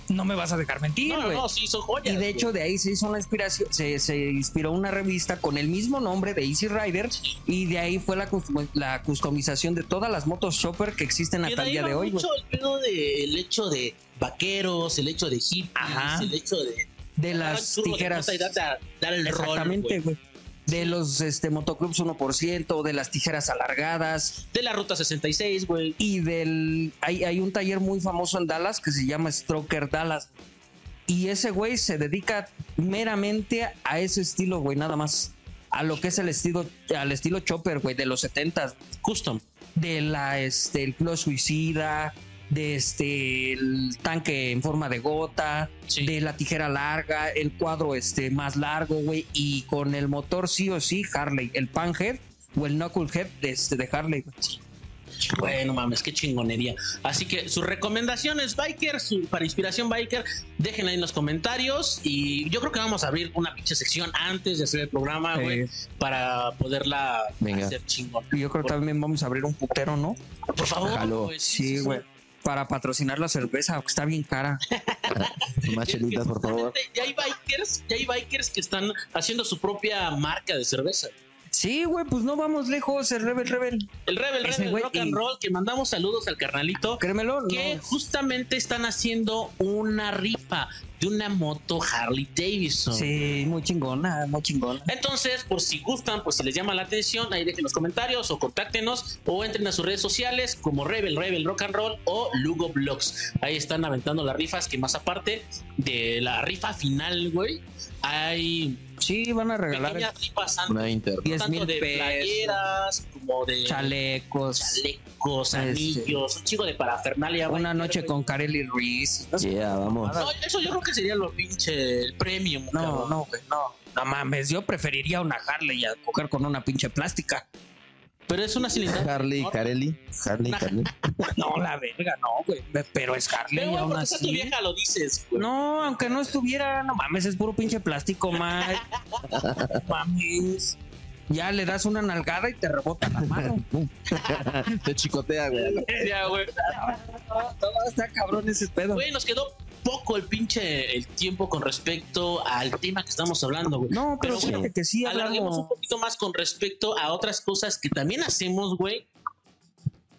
No me vas a dejar mentir, No, no, no, sí, son joyas. Y de güey. hecho de ahí se hizo una inspiración, se, se inspiró una revista con el mismo nombre de Easy Rider y de ahí fue la, custom- la customización de todas las motos shopper que existen hasta el día de hoy, mucho el pedo del hecho de vaqueros, el hecho de hippies, Ajá. el hecho de. De agarrar las de tijeras. darte a- dar el. Exactamente, güey. De los este, motoclubs 1%, de las tijeras alargadas, De la ruta 66, güey. y del hay, hay un taller muy famoso en Dallas que se llama Stroker Dallas y ese güey se dedica meramente a ese estilo güey nada más a lo que es el estilo al estilo chopper güey de los 70 Custom. de la este el Club suicida de este el tanque en forma de gota Sí. de la tijera larga el cuadro este más largo güey y con el motor sí o sí Harley el Panhead o el Knucklehead de, este, de Harley güey. Bueno, mames, qué chingonería. Así que sus recomendaciones, Biker, su- para inspiración Biker, déjenla ahí en los comentarios. Y yo creo que vamos a abrir una pinche sección antes de hacer el programa, güey, Eh, para poderla Venga. hacer chingón. yo creo que también vamos a abrir un putero, ¿no? Por favor, güey, Sí, güey. Para patrocinar la cerveza, que está bien cara. [LAUGHS] Más chelitas, por favor. Ya hay bikers, ya hay bikers que están haciendo su propia marca de cerveza. Sí, güey, pues no vamos lejos, el Rebel Rebel. El Rebel Ese Rebel güey Rock and y- Roll, que mandamos saludos al carnalito, Créemelo, que no. justamente están haciendo una rifa de una moto Harley Davidson. Sí, muy chingona, muy chingona. Entonces, por si gustan, pues si les llama la atención, ahí dejen los comentarios o contáctenos o entren a sus redes sociales como Rebel, Rebel Rock and Roll o Lugo Blogs. Ahí están aventando las rifas que más aparte de la rifa final, güey, hay Sí, van a regalar Una inter. 10 tanto mil de pesos, playeras como de chalecos, chalecos, Este. anillos, un chico de parafernalia. una noche con Kareli Ruiz. No, Yeah, vamos. No, eso yo creo que sería lo pinche el premium. no, cabrón. no, güey, no. No mames, yo preferiría una Harley a coger con una pinche plástica. Pero es una cilindrada. Harley, ¿no? Carelli. Harley, Una- Carelli. [LAUGHS] No, la verga, no, güey. Pero es Harley Pero aún sea tu así. vieja lo dices, güey. No, aunque no estuviera, no mames, es puro pinche plástico, Mike. [LAUGHS] mames. Ya le das una nalgada y te rebota la mano. [LAUGHS] Te chicotea, güey. Ya, güey. No, está cabrón ese pedo. Güey, nos quedó poco el pinche el tiempo con respecto al tema que estamos hablando, güey. No, pero, Pero, fíjate que sí Alarguemos un hablamos. poquito más con respecto a otras cosas que también hacemos, güey.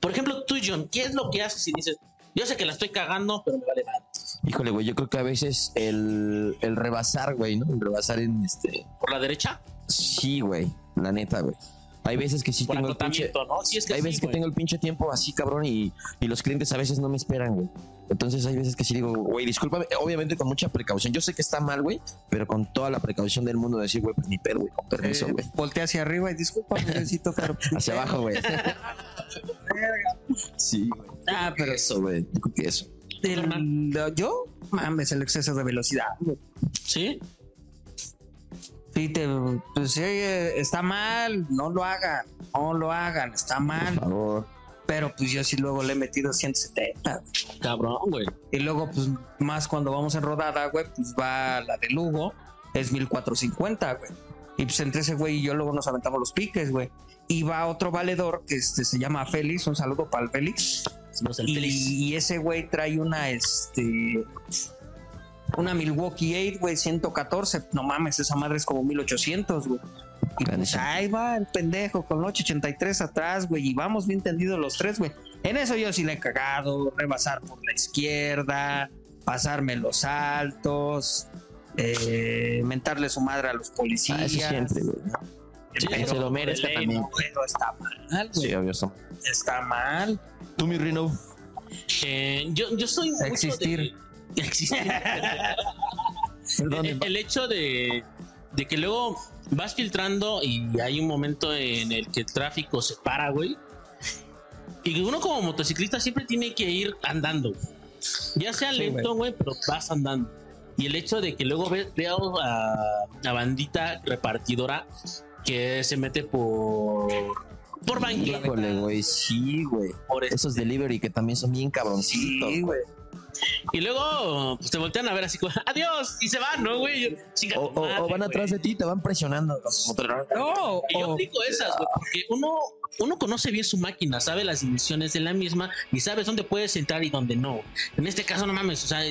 Por ejemplo, tú, John, ¿qué es lo que haces y dices, yo sé que la estoy cagando, pero me vale nada? Híjole, güey, yo creo que a veces el, el rebasar, güey, ¿no? El rebasar en este. ¿Por la derecha? Sí, güey. La neta, güey. Hay veces que sí Por tengo el pinche. acotamiento, ¿no? Sí, es que Hay sí, veces que tengo el pinche tiempo así, cabrón, y, y los clientes a veces no me esperan, güey. Entonces hay veces que sí digo, güey, discúlpame, obviamente con mucha precaución. Yo sé que está mal, güey, pero con toda la precaución del mundo de decir, güey, pues ni pedo, güey, con permiso, Eh, güey. voltea hacia arriba y disculpa, [LAUGHS] necesito, pero. Hacia abajo, güey. [LAUGHS] sí, güey. Ah, pero Eso, güey. Yo creo que eso. el- yo, mames, el exceso de velocidad. güey. ¿Sí? Sí, te, pues sí, eh, está mal, no lo hagan, no lo hagan, está Por mal. favor. Pero pues yo sí luego le he metido 170. Cabrón, güey. Y luego, pues más cuando vamos en rodada, güey, pues va la de Lugo, es 1450, güey. Y pues entre ese güey y yo luego nos aventamos los piques, güey. Y va otro valedor que este, se llama Félix, un saludo para el Félix. Y ese güey trae una, este. Una Milwaukee 8, güey, 114. No mames, esa madre es como 1800, güey. Y pues ahí va el pendejo con 883 atrás, güey. Y vamos bien tendidos los tres, güey. En eso yo sí le he cagado. Rebasar por la izquierda, pasarme los altos, eh, mentarle su madre a los policías. Ah, eso siempre, güey. Sí, Que se lo merezca ley, también. está mal, güey. Sí, obvio. son- Está mal. Tú, mi Rino. Eh, yo, yo soy mucho Existir. de-. [LAUGHS] Perdón, el, el hecho de, de que luego vas filtrando y hay un momento en el que el tráfico se para, güey. Y uno como motociclista siempre tiene que ir andando. Ya sea Sí, lento, güey, pero vas andando. Y el hecho de que luego ve- veo a la bandita repartidora que se mete por por banqueta, Híjole, güey. Sí, güey. por este- Esos delivery que también son bien cabroncitos. Sí, güey. Y luego pues, te voltean a ver así como, [LAUGHS] adiós, y se van, ¿no, güey? Yo, "Chinga O, madre, van güey". atrás de ti y te van presionando. No, Y yo o- aplico esas, güey, porque uno, uno conoce bien su máquina, sabe las dimensiones de la misma y sabes dónde puedes entrar y dónde no. En este caso, no mames, o sea,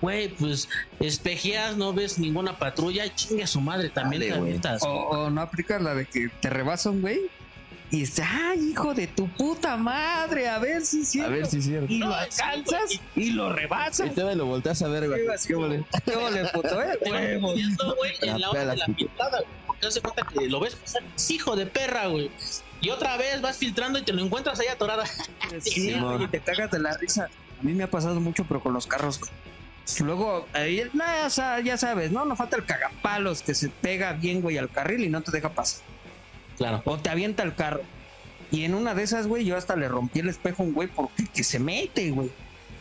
güey, pues espejeas, no ves ninguna patrulla, y chingue a su madre también. Dale. O, o no aplicas la de que te rebasan, güey. Y dices, ay, hijo de tu puta madre, a ver si sí. A ver si es cierto. Y No, lo sí, alcanzas y lo rebasas. Y te lo volteas a ver, güey. ¿Qué vale? ¿Qué vale, puto, eh? Te vas metiendo, güey, en la La hora de la pintada, güey, porque hace cuenta que lo ves pasar, es hijo de perra, güey. Y otra vez vas filtrando y te lo encuentras ahí atorada. [LAUGHS] Sí, Simón. güey, y te cagas de la risa. A mí me ha pasado mucho, pero con los carros. Luego, ahí, sea, ya sabes, ¿no? No falta el cagapalos que se pega bien, güey, al carril y no te deja pasar. Claro. O te avienta el carro. Y en una de esas, güey, yo hasta le rompí el espejo a un güey porque que se mete, güey.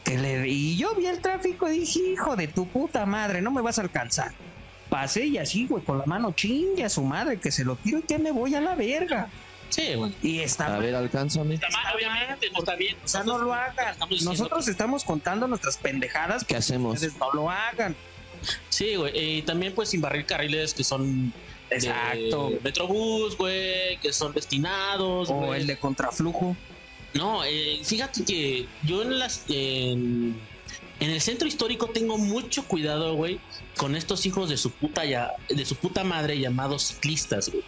Que le, y yo vi el tráfico y dije, hijo de tu puta madre, no me vas a alcanzar. Pasé y así, güey, con la mano chingue a su madre, que se lo tiro y que me voy a la verga. Sí, güey. Y está A mal. ver, alcánzame. Está mal, obviamente, no está bien. O sea, no lo hagan. Estamos Nosotros estamos contando nuestras pendejadas, ¿Qué que hacemos? ustedes no lo hagan. Sí, güey. Y también, pues, invadir carriles que son. De Exacto. Metrobús, güey, que son destinados. O el de contraflujo. No, eh, fíjate que yo en las. En, en el centro histórico tengo mucho cuidado, güey, con estos hijos de su puta ya, de su puta madre llamados ciclistas, güey.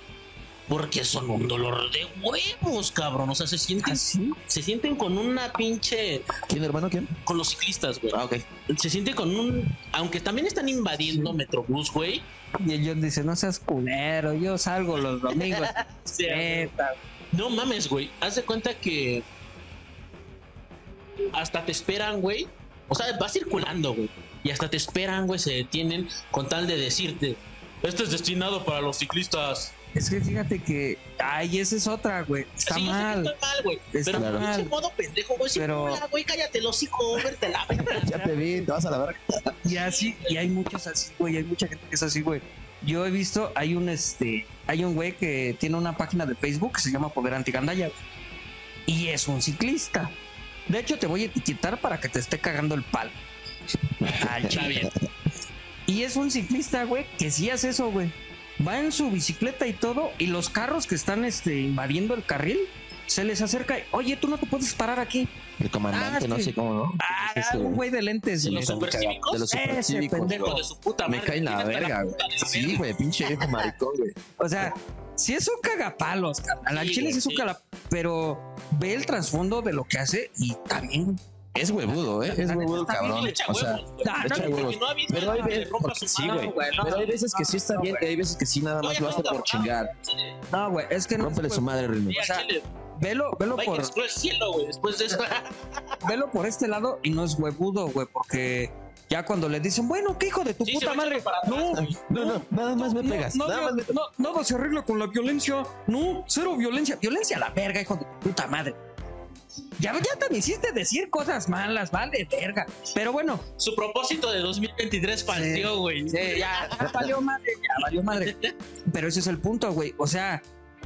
Porque son un dolor de huevos, cabrón. O sea, se sienten, Así. se sienten con una pinche. ¿Quién, hermano? ¿Quién? Con los ciclistas, güey. Ah, ok. Se siente con un. Aunque también están invadiendo Metrobús, güey. Y ellos dicen, no seas culero, yo salgo los domingos. [LAUGHS] No mames, güey. Haz de cuenta que. Hasta te esperan, güey. O sea, vas circulando, güey. Y hasta te esperan, güey. Se detienen con tal de decirte. Este es destinado para los ciclistas. Es que fíjate que, ay, esa es otra, güey. Está Sí, yo sé que mal. mal, güey. Está Pero mal. pinche modo pendejo, güey. Pero- Pero... güey, cállate el hocico, verte la verga. [LAUGHS] Ya te vi, te vas a la verga. Y así, y hay muchos así, güey, hay mucha gente que es así, güey. Yo he visto, hay un este, hay un güey que tiene una página de Facebook que se llama Poder Antigandaya. güey. Y es un ciclista. De hecho, te voy a etiquetar para que te esté cagando el palo. Al bien. Y es un ciclista, güey, que sí hace eso, güey. Va en su bicicleta y todo, y los carros que están este, invadiendo el carril, se les acerca y, oye, tú no te puedes parar aquí. El comandante, Ah, no sí. sé cómo, ¿no? Ah, Ese, un güey. de lentes. De los supercívicos. De los Ese supercívicos, pendejo. Hijo güey. de su puta Me madre. cae en la verga, güey. Sí, güey, pinche viejo [LAUGHS] maricón, güey. O sea, si es un cagapalos, carnal. Al Sí, chile sí es un cala- pero ve el trasfondo de lo que hace y también. Es huevudo, ¿eh? Es huevudo, cabrón. Le echa O sea. Ah, le echa huevos. no ha visto Pero hay a que le veces, rompa su sí, madre, güey. no, Pero hay veces que sí está no, bien, y hay veces que sí nada No, más lo no hace por chingar. No, güey, es que no. Rómpele su madre, Rino. O sea. Velo, velo por, que explotó el cielo, güey. Después de esto. [LAUGHS] velo por este lado y no es huevudo, güey, porque ya cuando le dicen, bueno, ¿qué hijo de tu Sí, puta madre? para atrás, No. No, no, nada más me pegas. No, Nada no, más me no, nada se arregla con la violencia. No, cero violencia. Violencia a la verga, hijo de tu puta madre. Ya, ya te me hiciste decir cosas malas, vale, verga. Pero bueno, Su propósito de 2023 falseó, güey. Sí, ya, ya valió madre, ya valió madre. [LAUGHS] Pero ese es el punto, güey. O sea,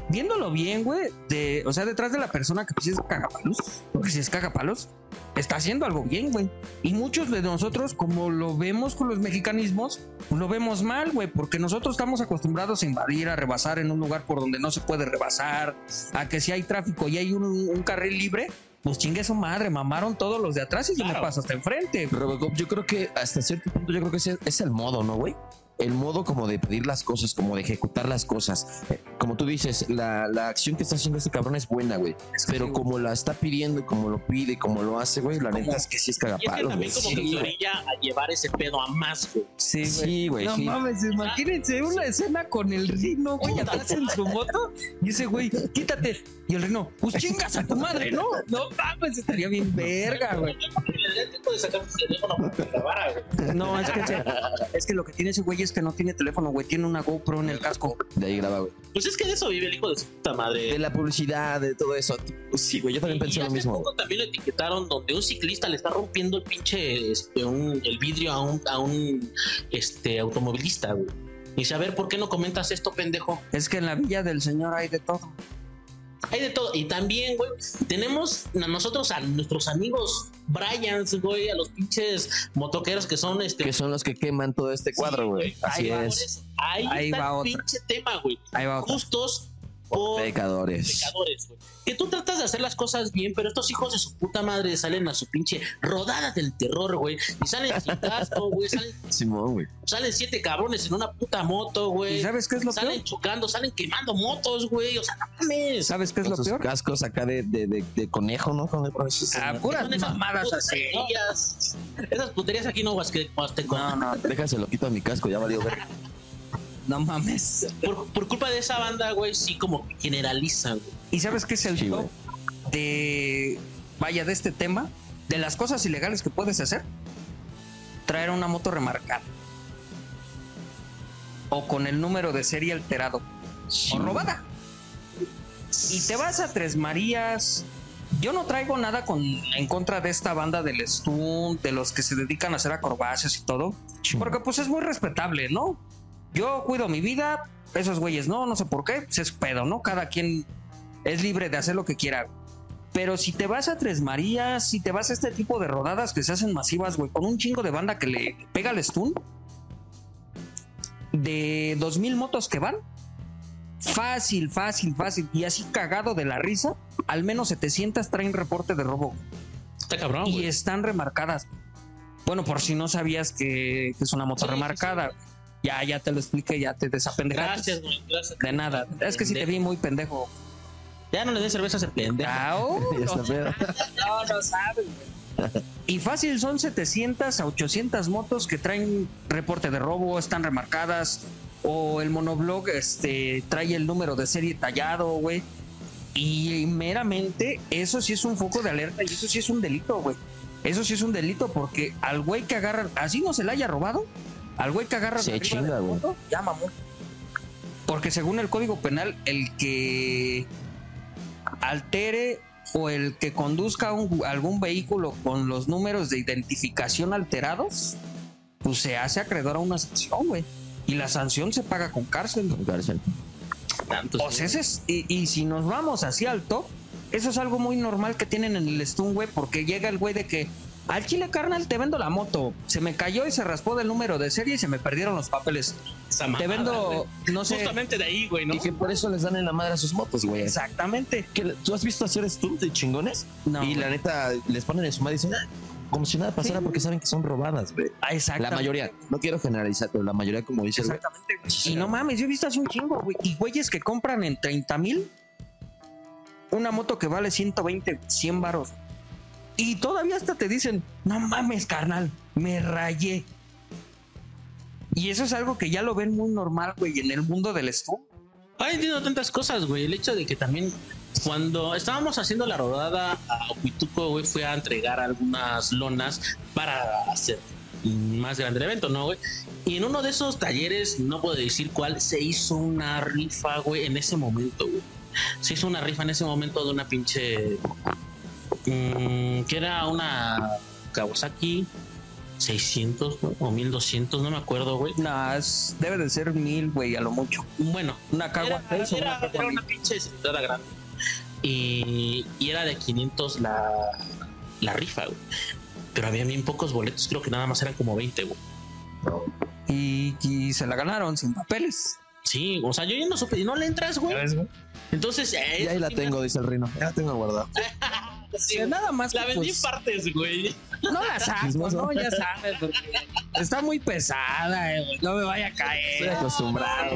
viéndolo bien, güey, de, o sea, detrás de la persona que pues, es cagapalos, porque si es cagapalos, está haciendo algo bien, güey. Y muchos de nosotros, como lo vemos con los mexicanismos, pues lo vemos mal, güey, porque nosotros estamos acostumbrados a invadir, a rebasar en un lugar por donde no se puede rebasar, a que si hay tráfico y hay un, un carril libre, pues chingue su madre, mamaron todos los de atrás y yo me paso hasta enfrente. Robocop, yo creo que hasta cierto punto, yo creo que ese es el modo, ¿no, güey? El modo como de pedir las cosas, como de ejecutar las cosas. Eh, Como tú dices, la, la acción que está haciendo este cabrón es buena, güey. Pero como la está pidiendo, como lo pide, como lo hace, güey, la neta es que sí es Y es que cagapalos, güey. también como que Sí, se orilla a llevar ese pedo a más, güey. Sí, güey. Sí, güey, No sí. mames, imagínense una escena con el Rino, güey, atrás en su moto. Y ese güey, quítate. Y el Rino, pues chingas a tu madre, ¿no? No mames, estaría bien verga, güey. No, es que, es que lo que tiene ese güey es que no tiene teléfono, güey. Tiene una GoPro en el casco. De ahí graba, güey. Pues es que de eso vive el hijo de su puta madre. De la publicidad, de todo eso. Sí, güey, yo también Y pensé lo mismo. poco también lo etiquetaron donde un ciclista le está rompiendo el pinche este, un- el vidrio a un, a un este, automovilista, güey. Y dice, a ver, ¿por qué no comentas esto, pendejo? Es que en la villa del señor hay de todo. Hay de todo. Y también, güey, tenemos a nosotros a nuestros amigos Bryans, güey, a los pinches motoqueros que son este. Que son los que queman todo este cuadro, güey. Así Ahí va, es. Ahí, Ahí está va el pinche tema, güey. Ahí va. Justos por Pecadores. pecadores, güey. Que tú tratas de hacer las cosas bien, pero estos hijos de su puta madre salen a su pinche rodada del terror, güey. Y salen sin casco, güey. Salen, [LAUGHS] Simón, güey. salen siete cabrones en una puta moto, güey. ¿Y sabes qué es lo Salen peor? chocando, salen quemando motos, güey. O sea, no mames. ¿Sabes qué es Con lo sus peor? cascos acá de, de, de, de conejo, ¿no? Con Ah, puras Son esas mamadas así. Esas puterías aquí no, Huasteco. No, no, Déjaselo, quito a mi casco, ya valió ver. No mames. Por, por culpa de esa banda, güey, sí como generalizan, güey. ¿Y sabes qué es el Sí, de, vaya, de este tema? De las cosas ilegales que puedes hacer. Traer una moto remarcada. O con el número de serie alterado. O robada. Y te vas a Tres Marías. Yo no traigo nada con, en contra de esta banda del Stun, de los que se dedican a hacer acrobacias y todo. Porque pues es muy respetable, ¿no? Yo cuido mi vida, esos güeyes no, no sé por qué, pues es pedo, ¿no? Cada quien es libre de hacer lo que quiera. Pero si te vas a Tres Marías, si te vas a este tipo de rodadas que se hacen masivas, güey, con un chingo de banda que le pega el stun, de 2000 motos que van, fácil, fácil, fácil, y así cagado de la risa, al menos 700 traen reporte de robo. Está cabrón, y están remarcadas. Bueno, por si no sabías que, que es una moto Sí, remarcada. Ya, ya te lo expliqué, ya te desapendejaste. Gracias, güey. Gracias. De nada. Es que si te vi muy pendejo. Ya no le den cerveza a ese pendejo. Au, [LAUGHS] [LAUGHS] no, no, no sabes. güey. Y fácil son 700 a 800 motos que traen reporte de robo, están remarcadas. O el monoblog este, trae el número de serie tallado, güey. Y meramente eso sí es un foco de alerta y eso sí es un delito, güey. Eso sí es un delito porque al güey que agarran, así no se le haya robado, al güey que agarran Se chinga, güey. ya mamó. Porque según el Código Penal, el que altere o el que conduzca un- algún vehículo con los números de identificación alterados, pues se hace acreedor a una sanción, güey. Y la sanción se paga con cárcel. Cárcel. Tanto, O sea, ese es- y, y si nos vamos hacia el top, eso es algo muy normal que tienen en el Stun, güey, porque llega el güey de que al chile carnal te vendo la moto, se me cayó y se raspó del número de serie y se me perdieron los papeles. esa Te vendo, no sé. Justamente de ahí, güey, ¿no? Y que por eso les dan en la madre a sus motos, güey. Exactamente. Que ¿Tú has visto hacer stunts de chingones? No, y la neta, les ponen en su madre y dicen, "Ah", como si nada pasara Sí. porque saben que son robadas, güey. Ah, La mayoría, no quiero generalizar, pero la mayoría, como dices, Exactamente, güey. Y no mames, yo he visto hace un chingo, güey. Y güeyes que compran en 30 mil una moto que vale 120, 100 varos. Y todavía hasta te dicen, no mames, carnal, me rayé. Y eso es algo que ya lo ven muy normal, güey, en el mundo del stun. Ay, entiendo tantas cosas, güey. El hecho de que también cuando estábamos haciendo la rodada a Ocuituco, güey, fue a entregar algunas lonas para hacer más grande el evento, ¿no, güey? Y en uno de esos talleres, no puedo decir cuál, se hizo una rifa, güey, en ese momento, güey. Se hizo una rifa en ese momento de una pinche... mm, que era una Kawasaki 600 güey, o 1200, no me acuerdo, güey. Nah, es- debe de ser mil, güey, a lo mucho. Bueno, Una cagua era, era- era una pinche cilindrada grande. Y, y era de 500 la, la rifa, güey. Pero había bien pocos boletos, creo que nada más eran como 20, güey. Y, y se la ganaron sin papeles. Sí, o sea, yo ya no supe, y no le entras, güey. Entonces, eh, Y ahí la tengo, dice el Rino. Ya la tengo guardada. [LAUGHS] sí, nada más la que, vendí en pues, partes, güey. No la saco, no, ya sabes, porque está muy pesada, eh, güey, no me vaya a Estoy caer. acostumbrado.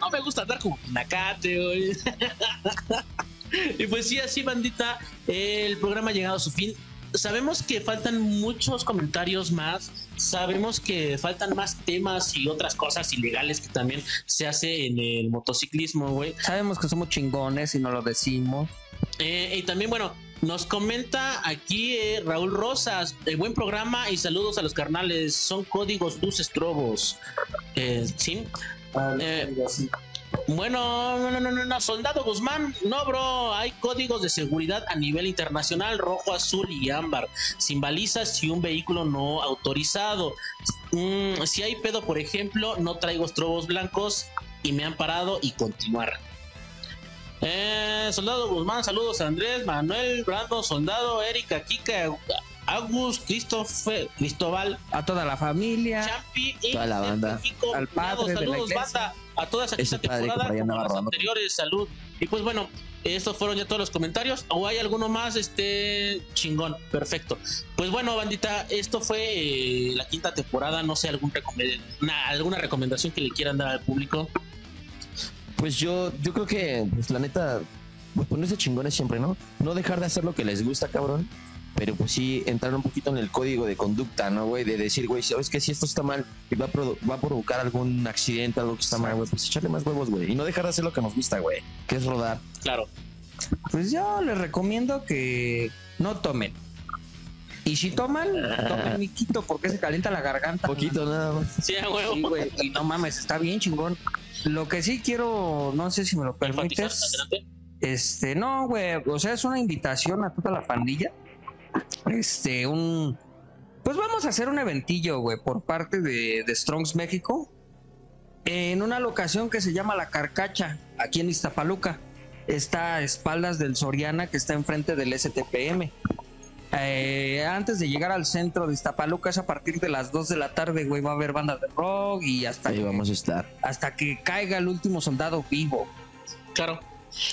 No me gusta andar como pinacate, güey. [LAUGHS] y pues sí, así, bandita, el programa ha llegado a su fin. Sabemos que faltan muchos comentarios más. Sabemos que faltan más temas y otras cosas ilegales que también se hace en el motociclismo, güey. Sabemos que somos chingones y no lo decimos. Eh, y también, bueno, nos comenta aquí eh, Raúl Rosas, eh, buen programa y saludos a los carnales. Son códigos tus estrobos. Eh, sí. Eh, bueno, no, no, no, no, no, soldado Guzmán, no, bro, hay códigos de seguridad a nivel internacional, rojo, azul y ámbar, sin balizas y un vehículo no autorizado. Mm, si hay pedo, por ejemplo, no traigo estrobos blancos y me han parado y continuar. Eh, soldado Guzmán, saludos a Andrés, Manuel, Brando, Soldado, Erika, Kika, Agus, Christopher, Cristóbal, A toda la familia. Champi y Toda la banda. México, Al padre cuñados, de la saludos, iglesia. banda, a toda esa Ese padre que temporada por ahí como las anteriores, salud. Y pues bueno, estos fueron ya todos los comentarios. ¿O hay alguno más? Este chingón, perfecto. Pues bueno, bandita, esto fue eh, la quinta temporada. No sé, algún una- alguna recomendación que le quieran dar al público. Pues yo, yo creo que, pues la neta, pues ponerse chingones siempre, ¿no? No dejar de hacer lo que les gusta, cabrón. Pero pues sí, entrar un poquito en el código de conducta, ¿no, güey? De decir, güey, sabes que si esto está mal y va a, va a provocar algún accidente, algo que está mal, güey, pues echarle más huevos, güey. Y no dejar de hacer lo que nos gusta, güey. Que es rodar. Claro. Pues yo les recomiendo que no tomen. Y si toman, tomen miquito porque se calienta la garganta. Poquito nada más. Sí, huevo. Sí, güey, y no mames, está bien chingón. Lo que sí quiero, no sé si me lo permites. Este, no, güey, o sea, es una invitación a toda la pandilla. Este, un. Pues vamos a hacer un eventillo, güey, por parte de, de Strongs México. En una locación que se llama La Carcacha, aquí en Iztapaluca. está a espaldas del Soriana que está enfrente del STPM. Eh, antes de llegar al centro de Iztapaluca es a partir de las 2 de la tarde, güey, va a haber bandas de rock y hasta, Ahí que, vamos a estar. hasta que caiga el último soldado vivo. Claro.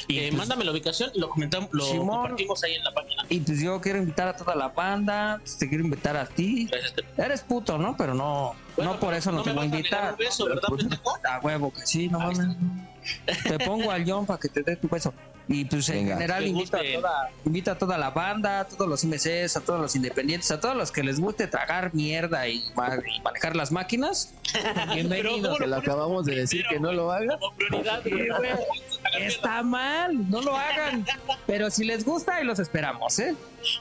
Y Eh, pues- mándame la ubicación y lo comentamos, lo Simón. compartimos ahí en la página. Y pues yo quiero invitar a toda la banda, pues, te quiero invitar a ti. Gracias. Eres puto, ¿no? Pero no, Bueno, no por eso no, te voy a invitar. un beso, ¿verdad, [LAUGHS] pendejo? A huevo que sí, no mames. Te pongo al John para que te dé tu beso. Y pues en Venga. general invita a, toda, invita a toda la banda, a todos los MCs, a todos los independientes, a todos los que les guste tragar mierda y, ma- y manejar las máquinas. [LAUGHS] Bienvenidos. Que lo acabamos de decir que no lo haga. Como prioridad, Sí, güey. Está mal, no lo hagan. Pero si les gusta, ahí los esperamos, ¿eh?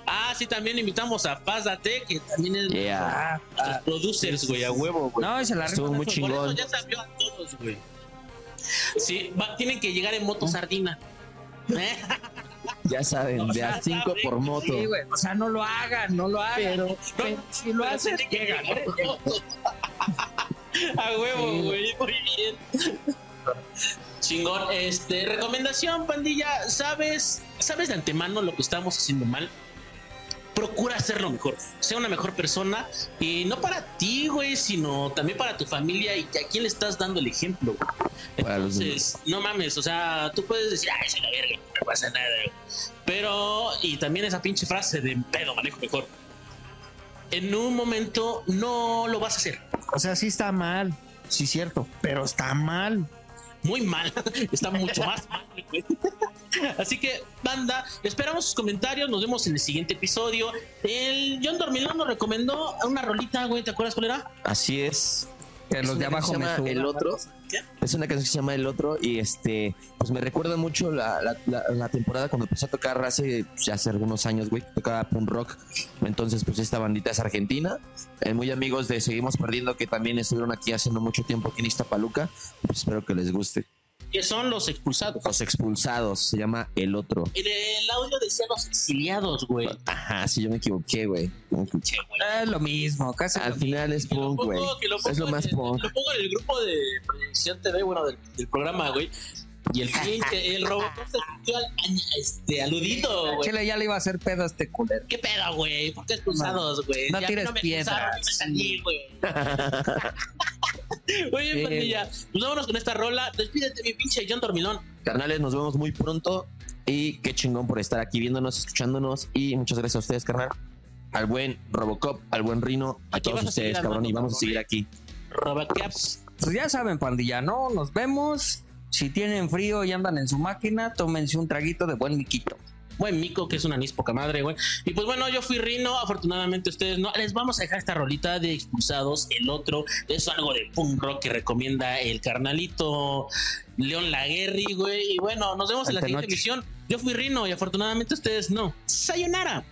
Ah, sí, también invitamos a Pásate, que también es Yeah. Ah, los ah. producers, güey, a huevo, güey. No, se la Estuvo muy chingón. Por eso ya sabió a todos, güey. Sí, va- tienen que llegar en moto sardina. [LAUGHS] Ya saben, O de a 5 por moto. Sí, güey. O sea, no lo hagan, no lo hagan. Pero, Pero si lo que llegan. [LAUGHS] A huevo, Sí. güey, muy bien. Chingón, este, recomendación, pandilla, ¿sabes? ¿Sabes de antemano lo que estamos haciendo mal? Procura hacerlo mejor, sea una mejor persona y no para ti, güey, sino también para tu familia y a quién le estás dando el ejemplo. güey. Entonces, no mames, o sea, tú puedes decir, ay, se la verga, no pasa nada. güey". Pero, y también esa pinche frase de pedo, manejo mejor. En un momento no lo vas a hacer. O sea, sí está mal, sí cierto, pero está mal. Muy mal, [LAUGHS] está mucho más mal. güey. [LAUGHS] Así que, banda, esperamos sus comentarios. Nos vemos en el siguiente episodio. El John Dormilón nos recomendó una rolita, güey. ¿Te acuerdas cuál era? Así es. Que los de abajo me. El Otro. Es una canción que se llama El Otro y este, pues me recuerda mucho la- la temporada cuando empecé a tocar hace, pues, hace algunos años, güey, tocaba punk rock. Entonces, pues esta bandita es argentina. Eh, muy amigos de Seguimos Perdiendo que también estuvieron aquí hace no mucho tiempo aquí en Iztapaluca. Pues espero que les guste. Que son los expulsados. Los expulsados, se llama El Otro. En el audio decía los exiliados, güey. Ajá, sí, yo me equivoqué, güey. Me equivoqué. Es lo mismo, casi. Al final es Que lo punk, güey. Es lo más en- punk. Lo pongo en el grupo de Proyección TV, bueno, del, del programa, güey. Y el pinche, el robot se sintió al, este, aludido, güey. Chile ya le iba a hacer pedo a este culero. ¿Qué pedo, güey? ¿Por qué expulsados, güey? No Ya tires me piedras. y me salí, güey. Muy bien, Bien. pandilla. Pues vámonos con esta rola. Despídete, mi pinche John Dormilón. Carnales, nos vemos muy pronto. Y qué chingón por estar aquí viéndonos, escuchándonos. Y muchas gracias a ustedes, carnal. Al buen Robocop, al buen Rino, a Aquí todos a ustedes, cabrón. Y vamos a seguir aquí. Robacaps. Pues ya saben, pandilla, ¿no? Nos vemos. Si tienen frío y andan en su máquina, tómense un traguito de buen miquito. Buen mico, que es una anís poca madre, güey. Y pues bueno, yo fui Rino. Afortunadamente ustedes no. Les vamos a dejar esta rolita de expulsados. El otro es algo de punk rock que recomienda el carnalito León Laguerri, güey. Y bueno, nos vemos en la siguiente emisión. Yo fui Rino y afortunadamente ustedes no. Sayonara.